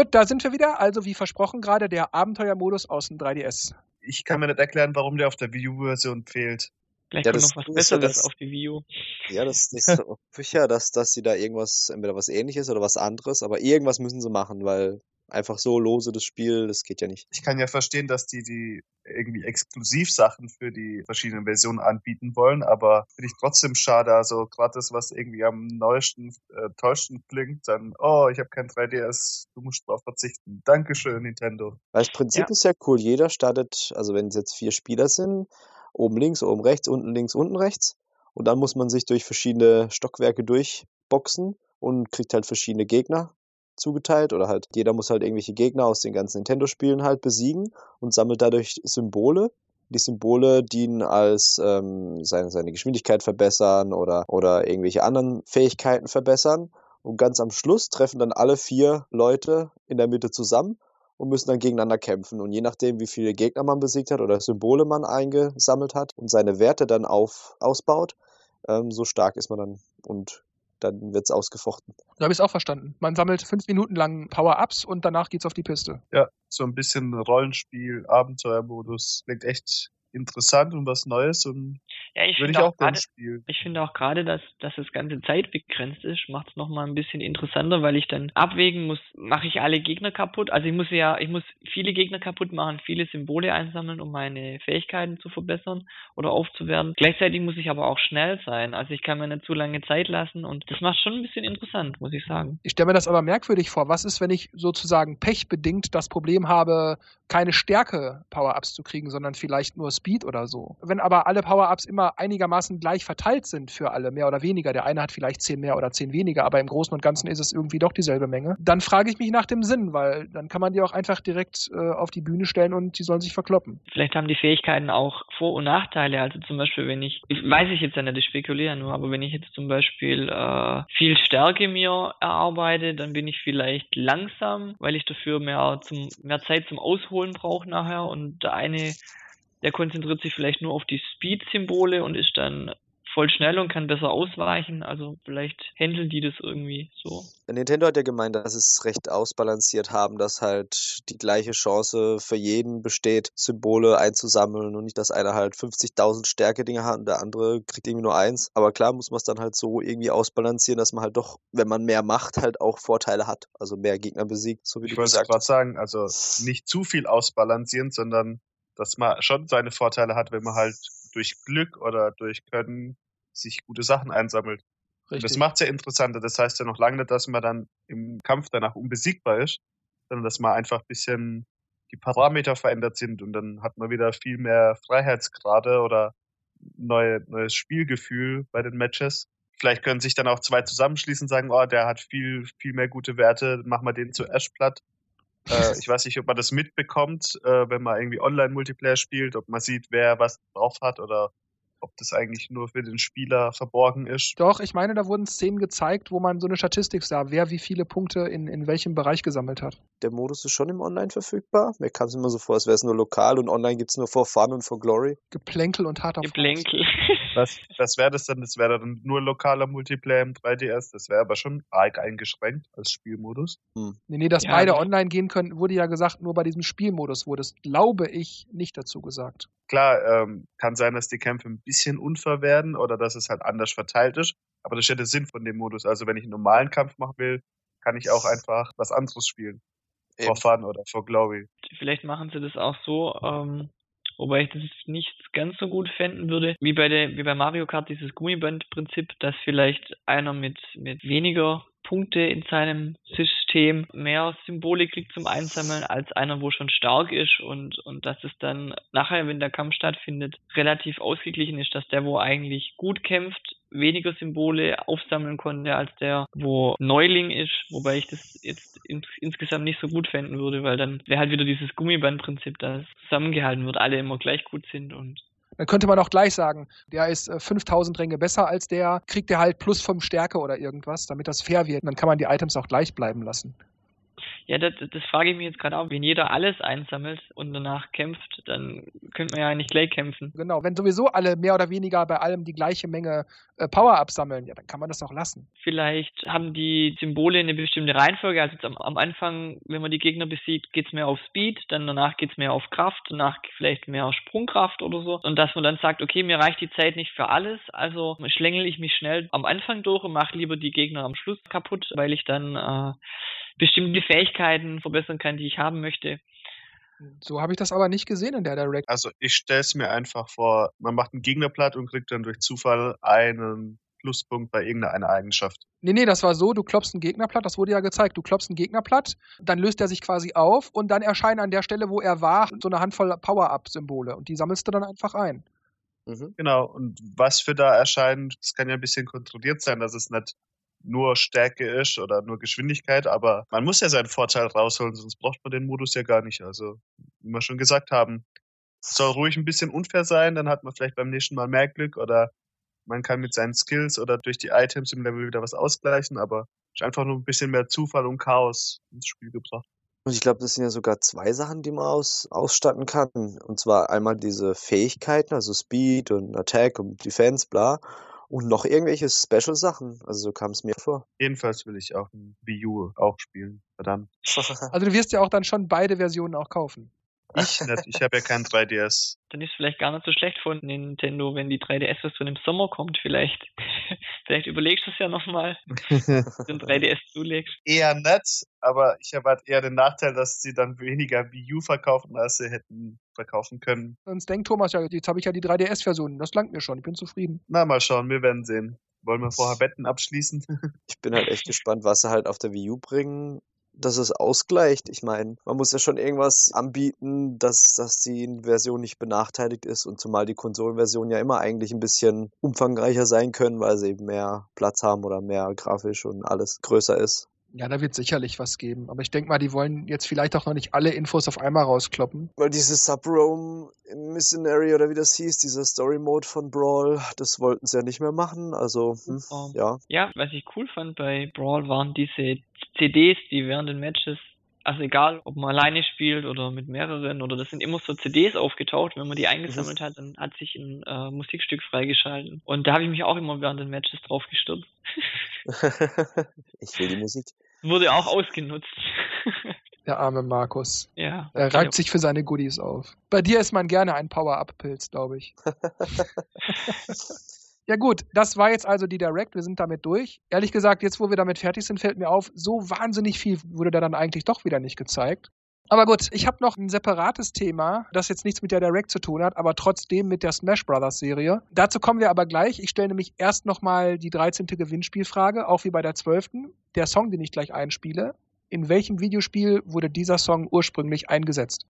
Gut, da sind wir wieder. Also wie versprochen gerade der Abenteuermodus aus dem 3DS. Ich kann mir nicht erklären, warum der auf der Wii U-Version fehlt. Vielleicht ja, das, noch was Besseres das, auf die Wii U. Ja, das, ich ja, dass, dass sie da irgendwas, entweder was ähnliches oder was anderes, aber irgendwas müssen sie machen, weil einfach so lose das Spiel, das geht ja nicht. Ich kann ja verstehen, dass die die irgendwie Exklusivsachen für die verschiedenen Versionen anbieten wollen, aber finde ich trotzdem schade. Also gerade das, was irgendwie am neuesten, äh, tollsten klingt, dann, oh, ich habe kein 3DS, du musst drauf verzichten. Dankeschön, Nintendo. Weil das Prinzip ja. ist ja cool. Jeder startet, also wenn es jetzt vier Spieler sind, oben links, oben rechts, unten links, unten rechts. Und dann muss man sich durch verschiedene Stockwerke durchboxen und kriegt halt verschiedene Gegner zugeteilt oder halt jeder muss halt irgendwelche Gegner aus den ganzen Nintendo-Spielen halt besiegen und sammelt dadurch Symbole. Die Symbole dienen als ähm, seine, seine Geschwindigkeit verbessern oder, oder irgendwelche anderen Fähigkeiten verbessern. Und ganz am Schluss treffen dann alle vier Leute in der Mitte zusammen und müssen dann gegeneinander kämpfen. Und je nachdem, wie viele Gegner man besiegt hat oder Symbole man eingesammelt hat und seine Werte dann auf, ausbaut, ähm, so stark ist man dann und dann wird es ausgefochten. So habe ich es auch verstanden. Man sammelt fünf Minuten lang Power-Ups und danach geht's auf die Piste. Ja, so ein bisschen Rollenspiel, Abenteuermodus. Klingt echt interessant und was Neues und ja, ich würde ich auch, gerne spielen. Ich finde auch gerade, dass, dass das ganze Zeit begrenzt ist, macht es nochmal ein bisschen interessanter, weil ich dann abwägen muss, mache ich alle Gegner kaputt? Also ich muss ja, ich muss viele Gegner kaputt machen, viele Symbole einsammeln, um meine Fähigkeiten zu verbessern oder aufzuwerten. Gleichzeitig muss ich aber auch schnell sein. Also ich kann mir nicht zu lange Zeit lassen und das macht schon ein bisschen interessant, muss ich sagen. Ich stelle mir das aber merkwürdig vor. Was ist, wenn ich sozusagen pechbedingt das Problem habe, keine Stärke Power-Ups zu kriegen, sondern vielleicht nur Speed oder so. Wenn aber alle Power-Ups immer einigermaßen gleich verteilt sind für alle, mehr oder weniger, der eine hat vielleicht zehn mehr oder zehn weniger, aber im Großen und Ganzen ist es irgendwie doch dieselbe Menge, dann frage ich mich nach dem Sinn, weil dann kann man die auch einfach direkt äh, auf die Bühne stellen und die sollen sich verkloppen. Vielleicht haben die Fähigkeiten auch Vor- und Nachteile. Also zum Beispiel, wenn ich, ich weiß ich jetzt ja nicht, ich spekuliere nur, aber wenn ich jetzt zum Beispiel äh, viel Stärke mir erarbeite, dann bin ich vielleicht langsam, weil ich dafür mehr, zum, mehr Zeit zum Ausholen brauche nachher und der eine der konzentriert sich vielleicht nur auf die Speed-Symbole und ist dann voll schnell und kann besser ausweichen. Also vielleicht handeln die das irgendwie so. Nintendo hat ja gemeint, dass es recht ausbalanciert haben, dass halt die gleiche Chance für jeden besteht, Symbole einzusammeln und nicht, dass einer halt 50.000 Stärke-Dinge hat und der andere kriegt irgendwie nur eins. Aber klar muss man es dann halt so irgendwie ausbalancieren, dass man halt doch, wenn man mehr macht, halt auch Vorteile hat. Also mehr Gegner besiegt, so wie ich du gesagt hast. Ich wollte gerade sagen, also nicht zu viel ausbalancieren, sondern dass man schon seine Vorteile hat, wenn man halt durch Glück oder durch Können sich gute Sachen einsammelt. Richtig. das macht es ja interessanter. Das heißt ja noch lange nicht, dass man dann im Kampf danach unbesiegbar ist, sondern dass man einfach ein bisschen die Parameter verändert sind und dann hat man wieder viel mehr Freiheitsgrade oder neue, neues Spielgefühl bei den Matches. Vielleicht können sich dann auch zwei zusammenschließen und sagen, oh, der hat viel, viel mehr gute Werte, machen wir den zu Ash platt. Äh, ich weiß nicht, ob man das mitbekommt, äh, wenn man irgendwie Online-Multiplayer spielt, ob man sieht, wer was drauf hat oder ob das eigentlich nur für den Spieler verborgen ist. Doch, ich meine, da wurden Szenen gezeigt, wo man so eine Statistik sah, wer wie viele Punkte in, in welchem Bereich gesammelt hat. Der Modus ist schon im Online verfügbar. Mir kam es immer so vor, als wäre es nur lokal und online gibt es nur for Fun und for Glory. Geplänkel und harter Geplänkel. Was, was wäre das denn? Das wäre dann nur lokaler Multiplayer im 3DS. Das wäre aber schon arg eingeschränkt als Spielmodus. Hm. Nee, nee, dass ja, beide online gehen können, wurde ja gesagt, nur bei diesem Spielmodus wurde es, glaube ich, nicht dazu gesagt. Klar, ähm, kann sein, dass die Kämpfe ein bisschen unfair werden oder dass es halt anders verteilt ist. Aber das ist ja der Sinn von dem Modus. Also wenn ich einen normalen Kampf machen will, kann ich auch einfach was anderes spielen. Eben. For Fun oder for Glory. Vielleicht machen sie das auch so, ähm, wobei ich das nicht ganz so gut fänden würde, wie bei der, wie bei Mario Kart dieses Gummiband-Prinzip, dass vielleicht einer mit, mit weniger Punkte in seinem System mehr Symbole kriegt zum Einsammeln als einer, wo schon stark ist und, und dass es dann nachher, wenn der Kampf stattfindet, relativ ausgeglichen ist, dass der, wo eigentlich gut kämpft, weniger Symbole aufsammeln konnte als der, wo Neuling ist, wobei ich das jetzt ins, insgesamt nicht so gut fänden würde, weil dann wäre halt wieder dieses Gummibandprinzip, dass zusammengehalten wird, alle immer gleich gut sind und dann könnte man auch gleich sagen, der ist 5000 äh, Ränge besser als der, kriegt der halt plus 5 Stärke oder irgendwas, damit das fair wird. Und dann kann man die Items auch gleich bleiben lassen. Ja, das, das frage ich mich jetzt gerade auch. Wenn jeder alles einsammelt und danach kämpft, dann könnte man ja nicht gleich kämpfen. Genau, wenn sowieso alle mehr oder weniger bei allem die gleiche Menge äh, Power absammeln, ja, dann kann man das auch lassen. Vielleicht haben die Symbole eine bestimmte Reihenfolge. Also am, am Anfang, wenn man die Gegner besiegt, geht es mehr auf Speed, dann danach geht es mehr auf Kraft, danach vielleicht mehr auf Sprungkraft oder so. Und dass man dann sagt, okay, mir reicht die Zeit nicht für alles, also schlängel ich mich schnell am Anfang durch und mache lieber die Gegner am Schluss kaputt, weil ich dann äh, bestimmte Fähigkeiten verbessern kann, die ich haben möchte. So habe ich das aber nicht gesehen in der Direct. Also ich stelle es mir einfach vor, man macht einen Gegner platt und kriegt dann durch Zufall einen Pluspunkt bei irgendeiner Eigenschaft. Nee, nee, das war so, du klopfst einen Gegner platt, das wurde ja gezeigt. Du klopfst einen Gegner platt, dann löst er sich quasi auf und dann erscheinen an der Stelle, wo er war, so eine Handvoll Power-Up-Symbole und die sammelst du dann einfach ein. Mhm. Genau, und was für da erscheint, das kann ja ein bisschen kontrolliert sein, dass es nicht nur Stärke ist oder nur Geschwindigkeit, aber man muss ja seinen Vorteil rausholen, sonst braucht man den Modus ja gar nicht. Also, wie wir schon gesagt haben, soll ruhig ein bisschen unfair sein, dann hat man vielleicht beim nächsten Mal mehr Glück oder man kann mit seinen Skills oder durch die Items im Level wieder was ausgleichen, aber ist einfach nur ein bisschen mehr Zufall und Chaos ins Spiel gebracht. Und ich glaube, das sind ja sogar zwei Sachen, die man aus, ausstatten kann. Und zwar einmal diese Fähigkeiten, also Speed und Attack und Defense, bla. Und noch irgendwelche Special-Sachen. Also so kam es mir vor. Jedenfalls will ich auch ein Wii U auch spielen. Verdammt. Also du wirst ja auch dann schon beide Versionen auch kaufen. Ich nicht, ich habe ja kein 3DS. Dann ist vielleicht gar nicht so schlecht von Nintendo, wenn die 3DS-Version im Sommer kommt, vielleicht. vielleicht überlegst du es ja nochmal, den 3DS zulegst. Eher nett, aber ich habe halt eher den Nachteil, dass sie dann weniger Wii U verkaufen, als sie hätten verkaufen können. Sonst denkt Thomas ja, jetzt habe ich ja die 3DS-Version, das langt mir schon, ich bin zufrieden. Na, mal schauen, wir werden sehen. Wollen wir vorher Wetten abschließen? ich bin halt echt gespannt, was sie halt auf der Wii U bringen dass es ausgleicht. Ich meine, man muss ja schon irgendwas anbieten, dass, dass die Version nicht benachteiligt ist und zumal die Konsolenversion ja immer eigentlich ein bisschen umfangreicher sein können, weil sie eben mehr Platz haben oder mehr grafisch und alles größer ist. Ja, da wird sicherlich was geben. Aber ich denke mal, die wollen jetzt vielleicht auch noch nicht alle Infos auf einmal rauskloppen. Weil dieses Sub-Roam Missionary oder wie das hieß, dieser Story-Mode von Brawl, das wollten sie ja nicht mehr machen. Also, hm, ja. Ja, was ich cool fand bei Brawl waren diese CDs, die während den Matches also egal, ob man alleine spielt oder mit mehreren, oder das sind immer so CDs aufgetaucht. Wenn man die eingesammelt hat, dann hat sich ein äh, Musikstück freigeschalten. Und da habe ich mich auch immer während den Matches drauf gestürzt. ich will die Musik. Wurde auch ausgenutzt. Der arme Markus. Ja. Er reibt sich für seine Goodies auf. Bei dir ist man gerne ein Power-Up-Pilz, glaube ich. Ja gut, das war jetzt also die Direct, wir sind damit durch. Ehrlich gesagt, jetzt wo wir damit fertig sind, fällt mir auf, so wahnsinnig viel wurde da dann eigentlich doch wieder nicht gezeigt. Aber gut, ich habe noch ein separates Thema, das jetzt nichts mit der Direct zu tun hat, aber trotzdem mit der Smash Brothers Serie. Dazu kommen wir aber gleich. Ich stelle nämlich erst nochmal die 13. Gewinnspielfrage, auch wie bei der 12. Der Song, den ich gleich einspiele. In welchem Videospiel wurde dieser Song ursprünglich eingesetzt?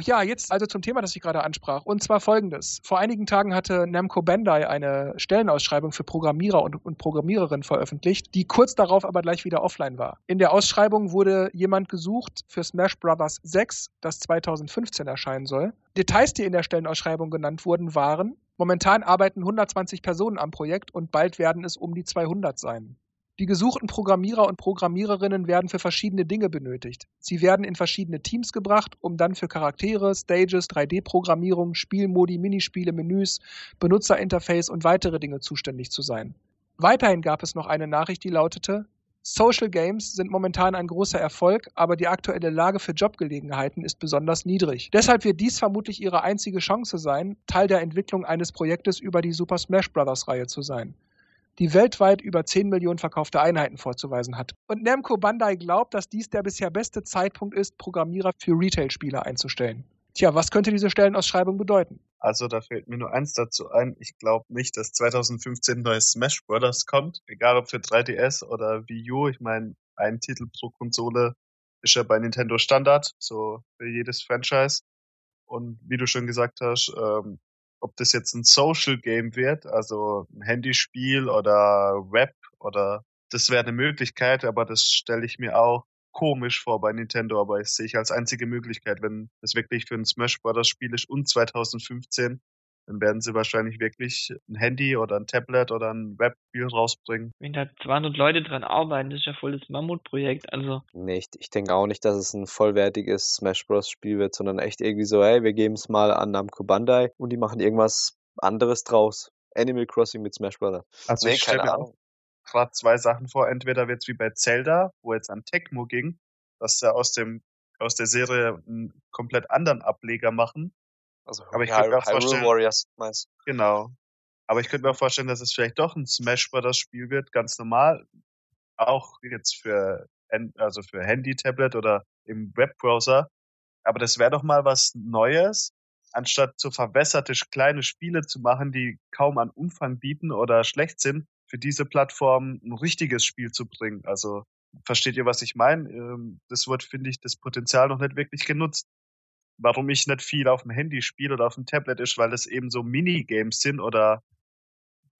Ja, jetzt also zum Thema, das ich gerade ansprach. Und zwar folgendes. Vor einigen Tagen hatte Namco Bandai eine Stellenausschreibung für Programmierer und, und Programmiererinnen veröffentlicht, die kurz darauf aber gleich wieder offline war. In der Ausschreibung wurde jemand gesucht für Smash Bros. 6, das 2015 erscheinen soll. Details, die in der Stellenausschreibung genannt wurden, waren, momentan arbeiten 120 Personen am Projekt und bald werden es um die 200 sein. Die gesuchten Programmierer und Programmiererinnen werden für verschiedene Dinge benötigt. Sie werden in verschiedene Teams gebracht, um dann für Charaktere, Stages, 3D-Programmierung, Spielmodi, Minispiele, Menüs, Benutzerinterface und weitere Dinge zuständig zu sein. Weiterhin gab es noch eine Nachricht, die lautete, Social Games sind momentan ein großer Erfolg, aber die aktuelle Lage für Jobgelegenheiten ist besonders niedrig. Deshalb wird dies vermutlich ihre einzige Chance sein, Teil der Entwicklung eines Projektes über die Super Smash Bros. Reihe zu sein die weltweit über 10 Millionen verkaufte Einheiten vorzuweisen hat. Und Namco Bandai glaubt, dass dies der bisher beste Zeitpunkt ist, Programmierer für Retail-Spieler einzustellen. Tja, was könnte diese Stellenausschreibung bedeuten? Also da fällt mir nur eins dazu ein. Ich glaube nicht, dass 2015 neues Smash Bros. kommt. Egal ob für 3DS oder Wii U. Ich meine, ein Titel pro Konsole ist ja bei Nintendo Standard, so für jedes Franchise. Und wie du schon gesagt hast, ähm, ob das jetzt ein Social Game wird, also ein Handyspiel oder Web oder das wäre eine Möglichkeit, aber das stelle ich mir auch komisch vor bei Nintendo, aber das sehe ich als einzige Möglichkeit, wenn es wirklich für ein Smash Bros. Spiel ist und 2015, dann werden sie wahrscheinlich wirklich ein Handy oder ein Tablet oder ein Webspiel rausbringen. Wenn da 200 Leute dran arbeiten, das ist ja voll das Mammutprojekt, also. Nee, ich, ich denke auch nicht, dass es ein vollwertiges Smash Bros. Spiel wird, sondern echt irgendwie so, hey, wir geben es mal an Namco Bandai und die machen irgendwas anderes draus. Animal Crossing mit Smash Bros. Also nee, ich keine Ahnung. gerade zwei Sachen vor. Entweder wird es wie bei Zelda, wo jetzt an Tecmo ging, dass sie aus dem aus der Serie einen komplett anderen Ableger machen also aber ich könnte mir auch vorstellen, Warriors meinst Genau. Aber ich könnte mir auch vorstellen, dass es vielleicht doch ein Smash Bros. Spiel wird, ganz normal. Auch jetzt für, also für Handy, Tablet oder im Webbrowser. Aber das wäre doch mal was Neues, anstatt so verwässerte kleine Spiele zu machen, die kaum an Umfang bieten oder schlecht sind, für diese Plattform ein richtiges Spiel zu bringen. Also versteht ihr, was ich meine? Ähm, das wird, finde ich, das Potenzial noch nicht wirklich genutzt warum ich nicht viel auf dem Handy spiele oder auf dem Tablet ist, weil das eben so Minigames sind oder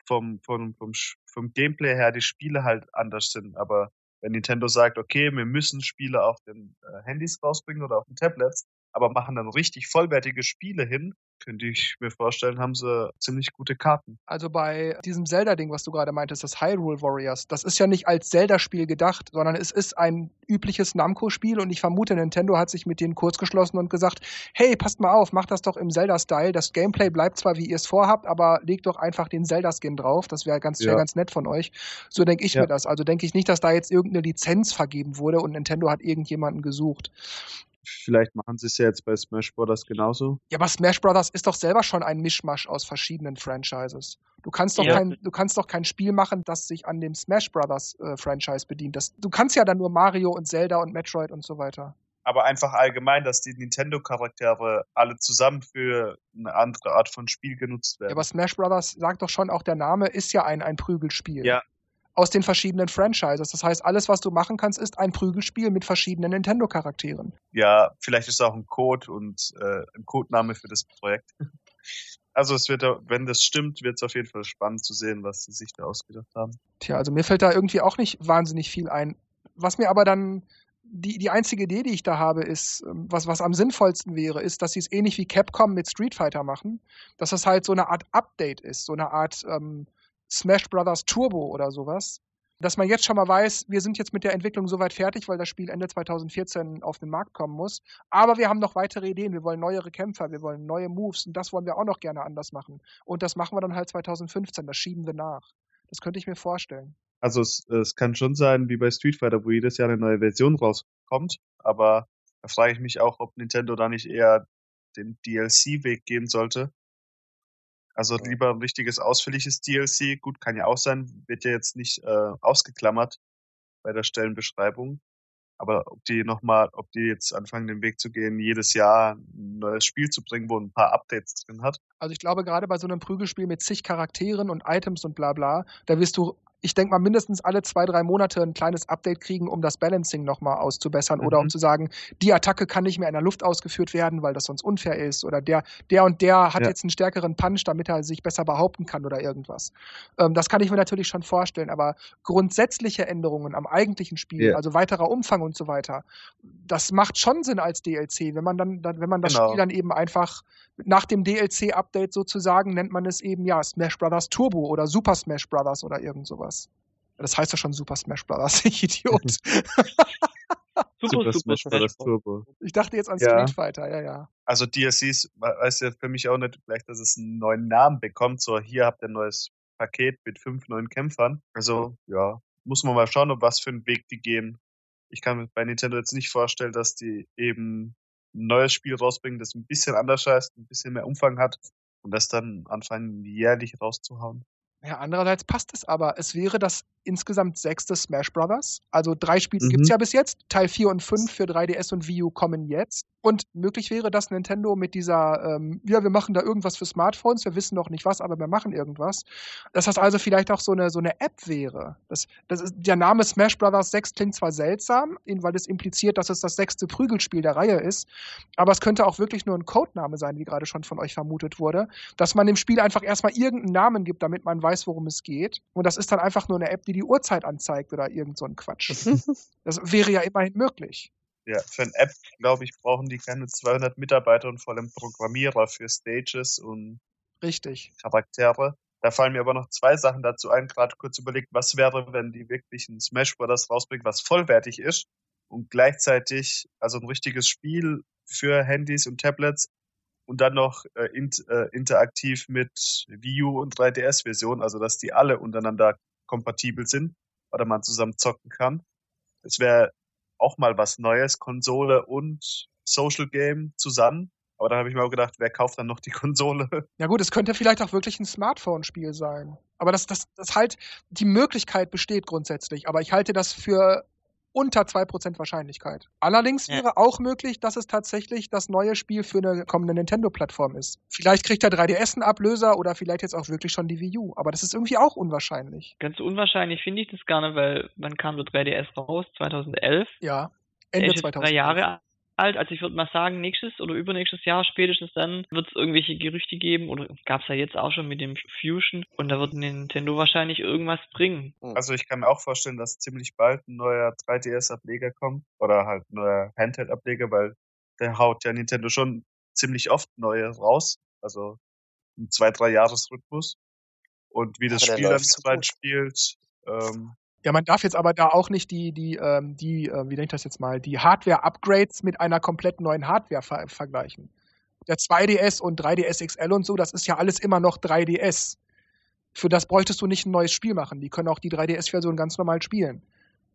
vom, vom, vom, vom Gameplay her die Spiele halt anders sind. Aber wenn Nintendo sagt, okay, wir müssen Spiele auf den äh, Handys rausbringen oder auf den Tablets, aber machen dann richtig vollwertige Spiele hin, könnte ich mir vorstellen, haben sie ziemlich gute Karten. Also bei diesem Zelda-Ding, was du gerade meintest, das Hyrule Warriors, das ist ja nicht als Zelda-Spiel gedacht, sondern es ist ein übliches Namco-Spiel und ich vermute, Nintendo hat sich mit denen kurz geschlossen und gesagt, hey, passt mal auf, macht das doch im Zelda-Style. Das Gameplay bleibt zwar, wie ihr es vorhabt, aber legt doch einfach den Zelda-Skin drauf. Das wäre ganz, ja. wär ganz nett von euch. So denke ich ja. mir das. Also denke ich nicht, dass da jetzt irgendeine Lizenz vergeben wurde und Nintendo hat irgendjemanden gesucht. Vielleicht machen sie es ja jetzt bei Smash Bros. genauso. Ja, aber Smash Bros. ist doch selber schon ein Mischmasch aus verschiedenen Franchises. Du kannst doch, ja. kein, du kannst doch kein Spiel machen, das sich an dem Smash Bros. Äh, Franchise bedient. Das, du kannst ja dann nur Mario und Zelda und Metroid und so weiter. Aber einfach allgemein, dass die Nintendo-Charaktere alle zusammen für eine andere Art von Spiel genutzt werden. Ja, aber Smash Bros. sagt doch schon, auch der Name ist ja ein, ein Prügelspiel. Ja, aus den verschiedenen Franchises. Das heißt, alles, was du machen kannst, ist ein Prügelspiel mit verschiedenen Nintendo-Charakteren. Ja, vielleicht ist es auch ein Code und äh, ein Codename für das Projekt. Also es wird, wenn das stimmt, wird es auf jeden Fall spannend zu sehen, was sie sich da ausgedacht haben. Tja, also mir fällt da irgendwie auch nicht wahnsinnig viel ein. Was mir aber dann die, die einzige Idee, die ich da habe, ist, ähm, was, was am sinnvollsten wäre, ist, dass sie es ähnlich wie Capcom mit Street Fighter machen, dass es halt so eine Art Update ist, so eine Art ähm, Smash Brothers Turbo oder sowas. Dass man jetzt schon mal weiß, wir sind jetzt mit der Entwicklung soweit fertig, weil das Spiel Ende 2014 auf den Markt kommen muss. Aber wir haben noch weitere Ideen. Wir wollen neuere Kämpfer, wir wollen neue Moves und das wollen wir auch noch gerne anders machen. Und das machen wir dann halt 2015, das schieben wir nach. Das könnte ich mir vorstellen. Also es, es kann schon sein, wie bei Street Fighter, wo jedes Jahr eine neue Version rauskommt, aber da frage ich mich auch, ob Nintendo da nicht eher den DLC-Weg gehen sollte also lieber ein richtiges ausführliches DLC. Gut, kann ja auch sein, wird ja jetzt nicht äh, ausgeklammert bei der Stellenbeschreibung. Aber ob die nochmal, ob die jetzt anfangen, den Weg zu gehen, jedes Jahr ein neues Spiel zu bringen, wo ein paar Updates drin hat. Also ich glaube, gerade bei so einem Prügelspiel mit zig Charakteren und Items und bla bla, da wirst du ich denke mal, mindestens alle zwei, drei Monate ein kleines Update kriegen, um das Balancing nochmal auszubessern mhm. oder um zu sagen, die Attacke kann nicht mehr in der Luft ausgeführt werden, weil das sonst unfair ist oder der, der und der hat ja. jetzt einen stärkeren Punch, damit er sich besser behaupten kann oder irgendwas. Ähm, das kann ich mir natürlich schon vorstellen, aber grundsätzliche Änderungen am eigentlichen Spiel, yeah. also weiterer Umfang und so weiter, das macht schon Sinn als DLC, wenn man dann, wenn man das genau. Spiel dann eben einfach nach dem DLC-Update sozusagen nennt man es eben ja Smash Brothers Turbo oder Super Smash Brothers oder irgend sowas. Das heißt ja schon Super Smash Brothers, ich Idiot. Super, Super, Smash Brothers Turbo. Ich dachte jetzt an ja. Street Fighter, ja, ja. Also DLCs weiß ja für mich auch nicht vielleicht, dass es einen neuen Namen bekommt. So, hier habt ihr ein neues Paket mit fünf neuen Kämpfern. Also, ja, muss man mal schauen, ob was für einen Weg die gehen. Ich kann mir bei Nintendo jetzt nicht vorstellen, dass die eben ein neues Spiel rausbringen, das ein bisschen anders heißt, ein bisschen mehr Umfang hat und das dann anfangen jährlich rauszuhauen. Ja, andererseits passt es aber. Es wäre das insgesamt sechste Smash Brothers. Also drei Spiele mhm. gibt es ja bis jetzt. Teil 4 und 5 für 3DS und Wii U kommen jetzt. Und möglich wäre, dass Nintendo mit dieser, ähm, ja, wir machen da irgendwas für Smartphones, wir wissen noch nicht was, aber wir machen irgendwas, dass das also vielleicht auch so eine, so eine App wäre. Das, das ist, der Name Smash Brothers 6 klingt zwar seltsam, weil es impliziert, dass es das sechste Prügelspiel der Reihe ist, aber es könnte auch wirklich nur ein Codename sein, wie gerade schon von euch vermutet wurde, dass man dem Spiel einfach erstmal irgendeinen Namen gibt, damit man weiß, worum es geht. Und das ist dann einfach nur eine App, die die Uhrzeit anzeigt oder irgend so ein Quatsch. das wäre ja immerhin möglich. Ja, für eine App, glaube ich, brauchen die keine 200 Mitarbeiter und vor allem Programmierer für Stages und Richtig. Charaktere. Da fallen mir aber noch zwei Sachen dazu ein, gerade kurz überlegt, was wäre, wenn die wirklich ein Smash Bros. rausbringen, was vollwertig ist und gleichzeitig also ein richtiges Spiel für Handys und Tablets und dann noch äh, int, äh, interaktiv mit Wii U und 3DS-Version, also dass die alle untereinander kompatibel sind oder man zusammen zocken kann. Es wäre auch mal was Neues, Konsole und Social Game zusammen. Aber dann habe ich mir auch gedacht, wer kauft dann noch die Konsole? Ja gut, es könnte vielleicht auch wirklich ein Smartphone-Spiel sein. Aber das, das, das halt, die Möglichkeit besteht grundsätzlich. Aber ich halte das für unter 2% Wahrscheinlichkeit. Allerdings ja. wäre auch möglich, dass es tatsächlich das neue Spiel für eine kommende Nintendo-Plattform ist. Vielleicht kriegt der 3DS einen Ablöser oder vielleicht jetzt auch wirklich schon die Wii U. Aber das ist irgendwie auch unwahrscheinlich. Ganz unwahrscheinlich finde ich das gar nicht, weil wann kam der 3DS raus? 2011? Ja. Ende 2011. Drei Jahre alt. Also ich würde mal sagen, nächstes oder übernächstes Jahr spätestens dann wird es irgendwelche Gerüchte geben oder gab es ja jetzt auch schon mit dem Fusion und da wird Nintendo wahrscheinlich irgendwas bringen. Hm. Also ich kann mir auch vorstellen, dass ziemlich bald ein neuer 3DS-Ableger kommt oder halt ein neuer Handheld-Ableger, weil der haut ja Nintendo schon ziemlich oft neue raus. Also im zwei, drei Jahresrhythmus. Und wie das Spiel dann so weit spielt, ähm, ja, man darf jetzt aber da auch nicht die, die, ähm, die, äh, wie nennt das jetzt mal, die Hardware-Upgrades mit einer komplett neuen Hardware ver vergleichen. Der 2DS und 3DS XL und so, das ist ja alles immer noch 3DS. Für das bräuchtest du nicht ein neues Spiel machen. Die können auch die 3DS-Version ganz normal spielen.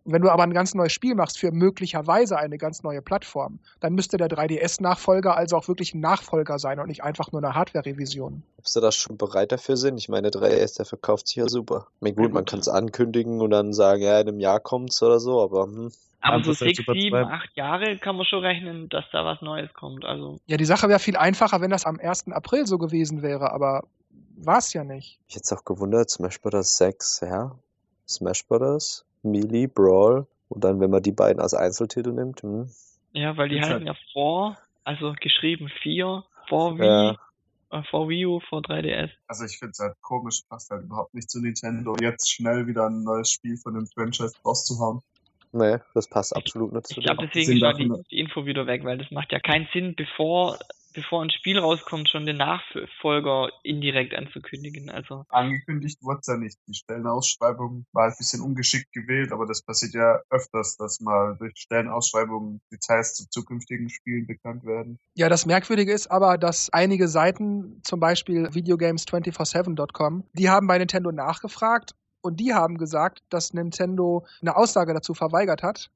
Wenn du aber ein ganz neues Spiel machst für möglicherweise eine ganz neue Plattform, dann müsste der 3DS-Nachfolger also auch wirklich ein Nachfolger sein und nicht einfach nur eine Hardware-Revision. Ob sie da schon bereit dafür sind? Ich meine, der 3DS, der verkauft sich ja super. Ich meine, gut, man kann es ankündigen und dann sagen, ja, in einem Jahr kommt's oder so, aber hm. Aber so sechs, sieben, acht Jahre kann man schon rechnen, dass da was Neues kommt. Also. Ja, die Sache wäre viel einfacher, wenn das am 1. April so gewesen wäre, aber war es ja nicht. Ich hätte es auch gewundert, Smash Bros. 6, ja. Smash Bros. Melee, Brawl und dann, wenn man die beiden als Einzeltitel nimmt. Hm. Ja, weil die heißen halt ja vor, also geschrieben 4, vor Wii, ja. äh, vor Wii U, vor 3DS. Also ich finde es halt komisch, passt halt überhaupt nicht zu Nintendo, jetzt schnell wieder ein neues Spiel von dem Franchise rauszuhauen. Nee, das passt absolut nicht zu Ich glaube, deswegen war die, die Info wieder weg, weil das macht ja keinen Sinn, bevor bevor ein Spiel rauskommt, schon den Nachfolger indirekt anzukündigen. Also angekündigt wurde es ja nicht. Die Stellenausschreibung war ein bisschen ungeschickt gewählt, aber das passiert ja öfters, dass mal durch Stellenausschreibungen Details zu zukünftigen Spielen bekannt werden. Ja, das Merkwürdige ist aber, dass einige Seiten, zum Beispiel Videogames247.com, die haben bei Nintendo nachgefragt und die haben gesagt, dass Nintendo eine Aussage dazu verweigert hat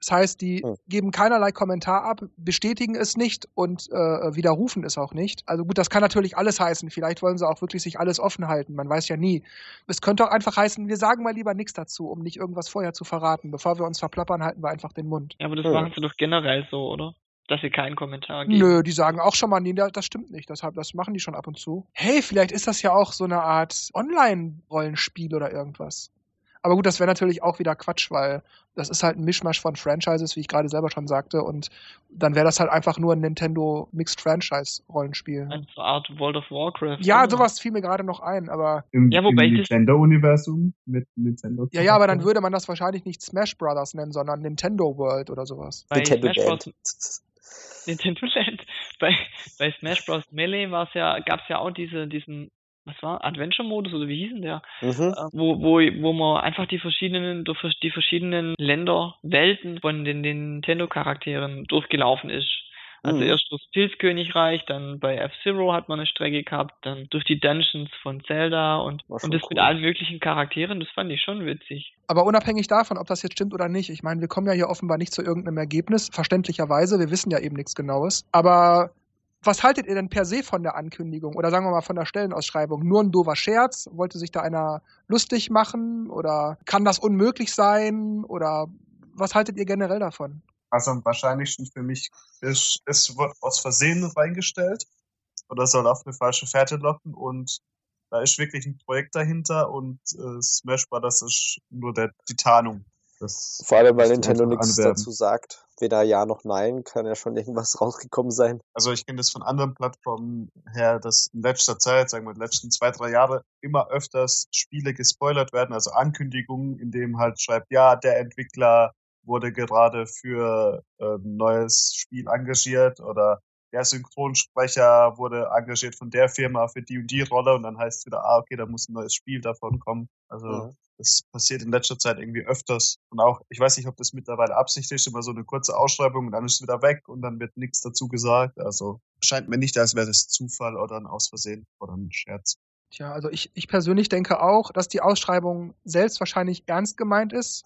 das heißt, die hm. geben keinerlei Kommentar ab, bestätigen es nicht und äh, widerrufen es auch nicht. Also gut, das kann natürlich alles heißen. Vielleicht wollen sie auch wirklich sich alles offen halten. Man weiß ja nie. Es könnte auch einfach heißen, wir sagen mal lieber nichts dazu, um nicht irgendwas vorher zu verraten. Bevor wir uns verplappern, halten wir einfach den Mund. Ja, aber das hm. machen sie doch generell so, oder? Dass sie keinen Kommentar geben. Nö, die sagen auch schon mal, nee, das stimmt nicht. Deshalb, das machen die schon ab und zu. Hey, vielleicht ist das ja auch so eine Art Online-Rollenspiel oder irgendwas. Aber gut, das wäre natürlich auch wieder Quatsch, weil das ist halt ein Mischmasch von Franchises, wie ich gerade selber schon sagte, und dann wäre das halt einfach nur ein Nintendo Mixed Franchise Rollenspiel. Eine Art World of Warcraft. Ja, oder? sowas fiel mir gerade noch ein, aber. Im, ja, wobei im Nintendo-Universum mit Nintendo. Ja, ja, aber dann würde man das wahrscheinlich nicht Smash Brothers nennen, sondern Nintendo World oder sowas. Bei Nintendo Smash Land. Nintendo Land. Bei, bei Smash Bros. Melee war es ja, gab es ja auch diese, diesen was war, Adventure-Modus oder wie hieß denn der? Mhm. Äh, wo, wo, wo man einfach die verschiedenen, die verschiedenen Länder, Welten von den, den Nintendo-Charakteren durchgelaufen ist. Also mhm. erst das Pilzkönigreich, dann bei F-Zero hat man eine Strecke gehabt, dann durch die Dungeons von Zelda und, und das cool. mit allen möglichen Charakteren, das fand ich schon witzig. Aber unabhängig davon, ob das jetzt stimmt oder nicht, ich meine, wir kommen ja hier offenbar nicht zu irgendeinem Ergebnis, verständlicherweise, wir wissen ja eben nichts Genaues, aber Was haltet ihr denn per se von der Ankündigung oder sagen wir mal von der Stellenausschreibung? Nur ein doofer Scherz? Wollte sich da einer lustig machen oder kann das unmöglich sein oder was haltet ihr generell davon? Also am wahrscheinlichsten für mich ist, es wird aus Versehen reingestellt oder soll auf eine falsche Fährte locken und da ist wirklich ein Projekt dahinter und äh, Smash Bros. ist nur der, die Tarnung. Das Vor allem, weil Nintendo nichts anwerben. dazu sagt. Weder Ja noch Nein, kann ja schon irgendwas rausgekommen sein. Also ich kenne das von anderen Plattformen her, dass in letzter Zeit, sagen wir in den letzten zwei, drei Jahre, immer öfters Spiele gespoilert werden, also Ankündigungen, in dem halt schreibt, ja, der Entwickler wurde gerade für ein ähm, neues Spiel engagiert oder der Synchronsprecher wurde engagiert von der Firma für die und die Rolle und dann heißt es wieder, ah, okay, da muss ein neues Spiel davon kommen. Also ja. Das passiert in letzter Zeit irgendwie öfters. Und auch, ich weiß nicht, ob das mittlerweile Absicht ist, immer so eine kurze Ausschreibung und dann ist es wieder weg und dann wird nichts dazu gesagt. Also scheint mir nicht, als wäre das Zufall oder ein Ausversehen oder ein Scherz. Tja, also ich, ich persönlich denke auch, dass die Ausschreibung selbst wahrscheinlich ernst gemeint ist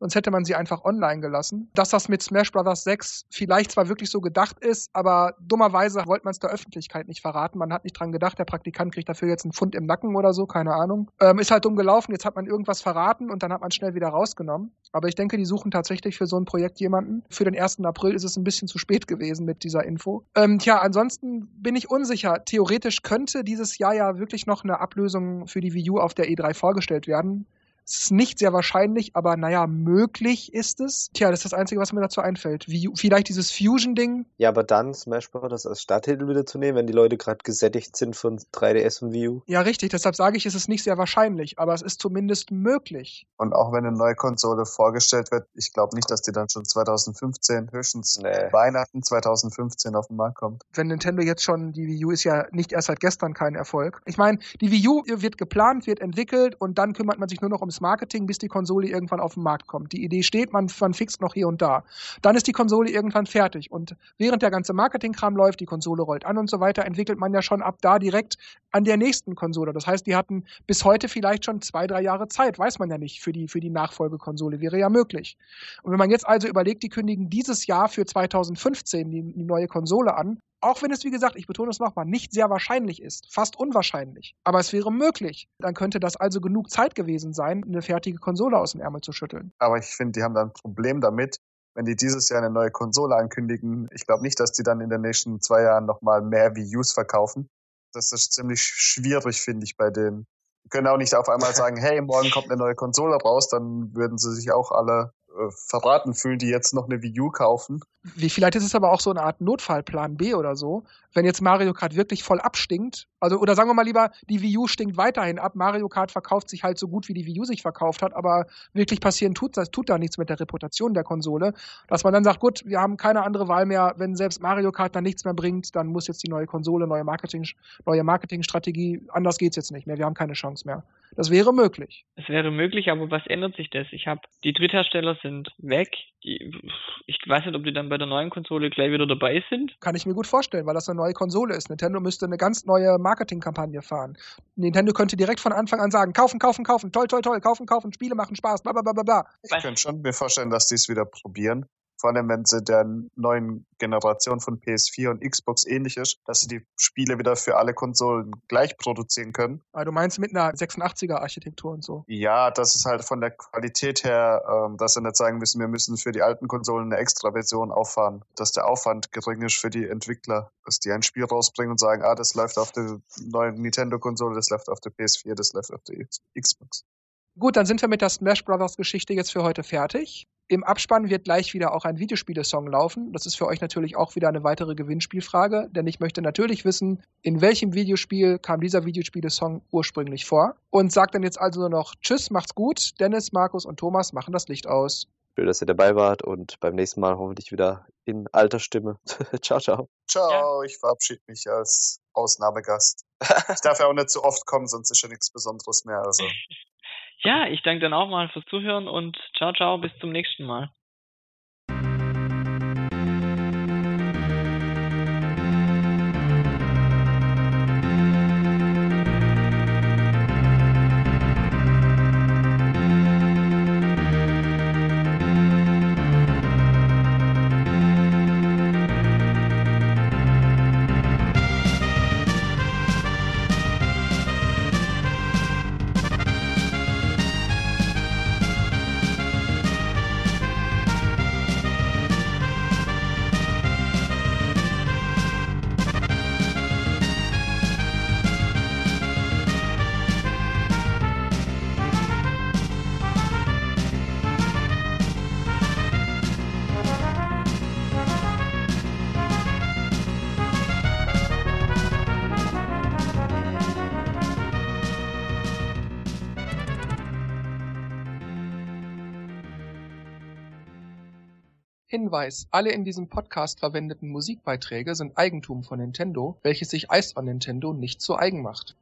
sonst hätte man sie einfach online gelassen. Dass das mit Smash Bros. 6 vielleicht zwar wirklich so gedacht ist, aber dummerweise wollte man es der Öffentlichkeit nicht verraten. Man hat nicht dran gedacht, der Praktikant kriegt dafür jetzt einen Pfund im Nacken oder so, keine Ahnung. Ähm, ist halt dumm gelaufen, jetzt hat man irgendwas verraten und dann hat man schnell wieder rausgenommen. Aber ich denke, die suchen tatsächlich für so ein Projekt jemanden. Für den 1. April ist es ein bisschen zu spät gewesen mit dieser Info. Ähm, tja, ansonsten bin ich unsicher. Theoretisch könnte dieses Jahr ja wirklich noch eine Ablösung für die Wii U auf der E3 vorgestellt werden. Es ist nicht sehr wahrscheinlich, aber naja, möglich ist es. Tja, das ist das Einzige, was mir dazu einfällt. Wie, vielleicht dieses Fusion-Ding. Ja, aber dann Smash Bros. als Starttitel wieder zu nehmen, wenn die Leute gerade gesättigt sind von 3DS und Wii U. Ja, richtig. Deshalb sage ich, es ist nicht sehr wahrscheinlich, aber es ist zumindest möglich. Und auch wenn eine neue Konsole vorgestellt wird, ich glaube nicht, dass die dann schon 2015, höchstens nee. Weihnachten 2015 auf den Markt kommt. Wenn Nintendo jetzt schon, die Wii U ist ja nicht erst seit gestern kein Erfolg. Ich meine, die Wii U wird geplant, wird entwickelt und dann kümmert man sich nur noch ums Marketing, bis die Konsole irgendwann auf den Markt kommt. Die Idee steht, man, man fixt noch hier und da. Dann ist die Konsole irgendwann fertig. Und während der ganze Marketingkram läuft, die Konsole rollt an und so weiter, entwickelt man ja schon ab da direkt an der nächsten Konsole. Das heißt, die hatten bis heute vielleicht schon zwei, drei Jahre Zeit, weiß man ja nicht, für die, für die Nachfolgekonsole. Wäre ja möglich. Und wenn man jetzt also überlegt, die kündigen dieses Jahr für 2015 die, die neue Konsole an, auch wenn es, wie gesagt, ich betone es nochmal, nicht sehr wahrscheinlich ist, fast unwahrscheinlich, aber es wäre möglich, dann könnte das also genug Zeit gewesen sein, eine fertige Konsole aus dem Ärmel zu schütteln. Aber ich finde, die haben da ein Problem damit, wenn die dieses Jahr eine neue Konsole ankündigen. Ich glaube nicht, dass die dann in den nächsten zwei Jahren nochmal mehr Wii U's verkaufen. Das ist ziemlich schwierig, finde ich, bei denen. Die können auch nicht auf einmal sagen, hey, morgen kommt eine neue Konsole raus, dann würden sie sich auch alle verraten fühlen, die jetzt noch eine Wii U kaufen. Wie vielleicht ist es aber auch so eine Art Notfallplan B oder so, wenn jetzt Mario Kart wirklich voll abstinkt, also oder sagen wir mal lieber, die Wii U stinkt weiterhin ab, Mario Kart verkauft sich halt so gut wie die Wii U sich verkauft hat, aber wirklich passieren tut das tut da nichts mit der Reputation der Konsole, dass man dann sagt, gut, wir haben keine andere Wahl mehr, wenn selbst Mario Kart dann nichts mehr bringt, dann muss jetzt die neue Konsole, neue Marketing neue Marketingstrategie, anders geht's jetzt nicht mehr, wir haben keine Chance mehr. Das wäre möglich. Es wäre möglich, aber was ändert sich das? Ich habe die Dritthersteller sind weg. Ich weiß nicht, ob die dann bei der neuen Konsole gleich wieder dabei sind. Kann ich mir gut vorstellen, weil das eine neue Konsole ist. Nintendo müsste eine ganz neue Marketingkampagne fahren. Nintendo könnte direkt von Anfang an sagen, kaufen, kaufen, kaufen, toll, toll, toll, kaufen, kaufen, Spiele machen Spaß, bla bla bla bla. Ich könnte schon mir vorstellen, dass die es wieder probieren vor allem wenn sie der neuen Generation von PS4 und Xbox ähnlich ist, dass sie die Spiele wieder für alle Konsolen gleich produzieren können. Ah, du meinst mit einer 86er Architektur und so? Ja, das ist halt von der Qualität her, ähm, dass sie nicht sagen müssen, wir müssen für die alten Konsolen eine extra Version auffahren, dass der Aufwand gering ist für die Entwickler, dass die ein Spiel rausbringen und sagen, ah, das läuft auf der neuen Nintendo-Konsole, das läuft auf der PS4, das läuft auf der Xbox. Gut, dann sind wir mit der Smash Brothers Geschichte jetzt für heute fertig. Im Abspann wird gleich wieder auch ein Videospielesong laufen. Das ist für euch natürlich auch wieder eine weitere Gewinnspielfrage, denn ich möchte natürlich wissen, in welchem Videospiel kam dieser Videospielesong ursprünglich vor. Und sagt dann jetzt also nur noch Tschüss, macht's gut. Dennis, Markus und Thomas machen das Licht aus. Schön, dass ihr dabei wart und beim nächsten Mal hoffentlich wieder in alter Stimme. ciao, ciao. Ciao, ja. ich verabschiede mich als Ausnahmegast. ich darf ja auch nicht zu oft kommen, sonst ist ja nichts Besonderes mehr. Also. Ja, ich danke dann auch mal fürs Zuhören und ciao, ciao, bis zum nächsten Mal. Hinweis, alle in diesem Podcast verwendeten Musikbeiträge sind Eigentum von Nintendo, welches sich Ice on Nintendo nicht zu eigen macht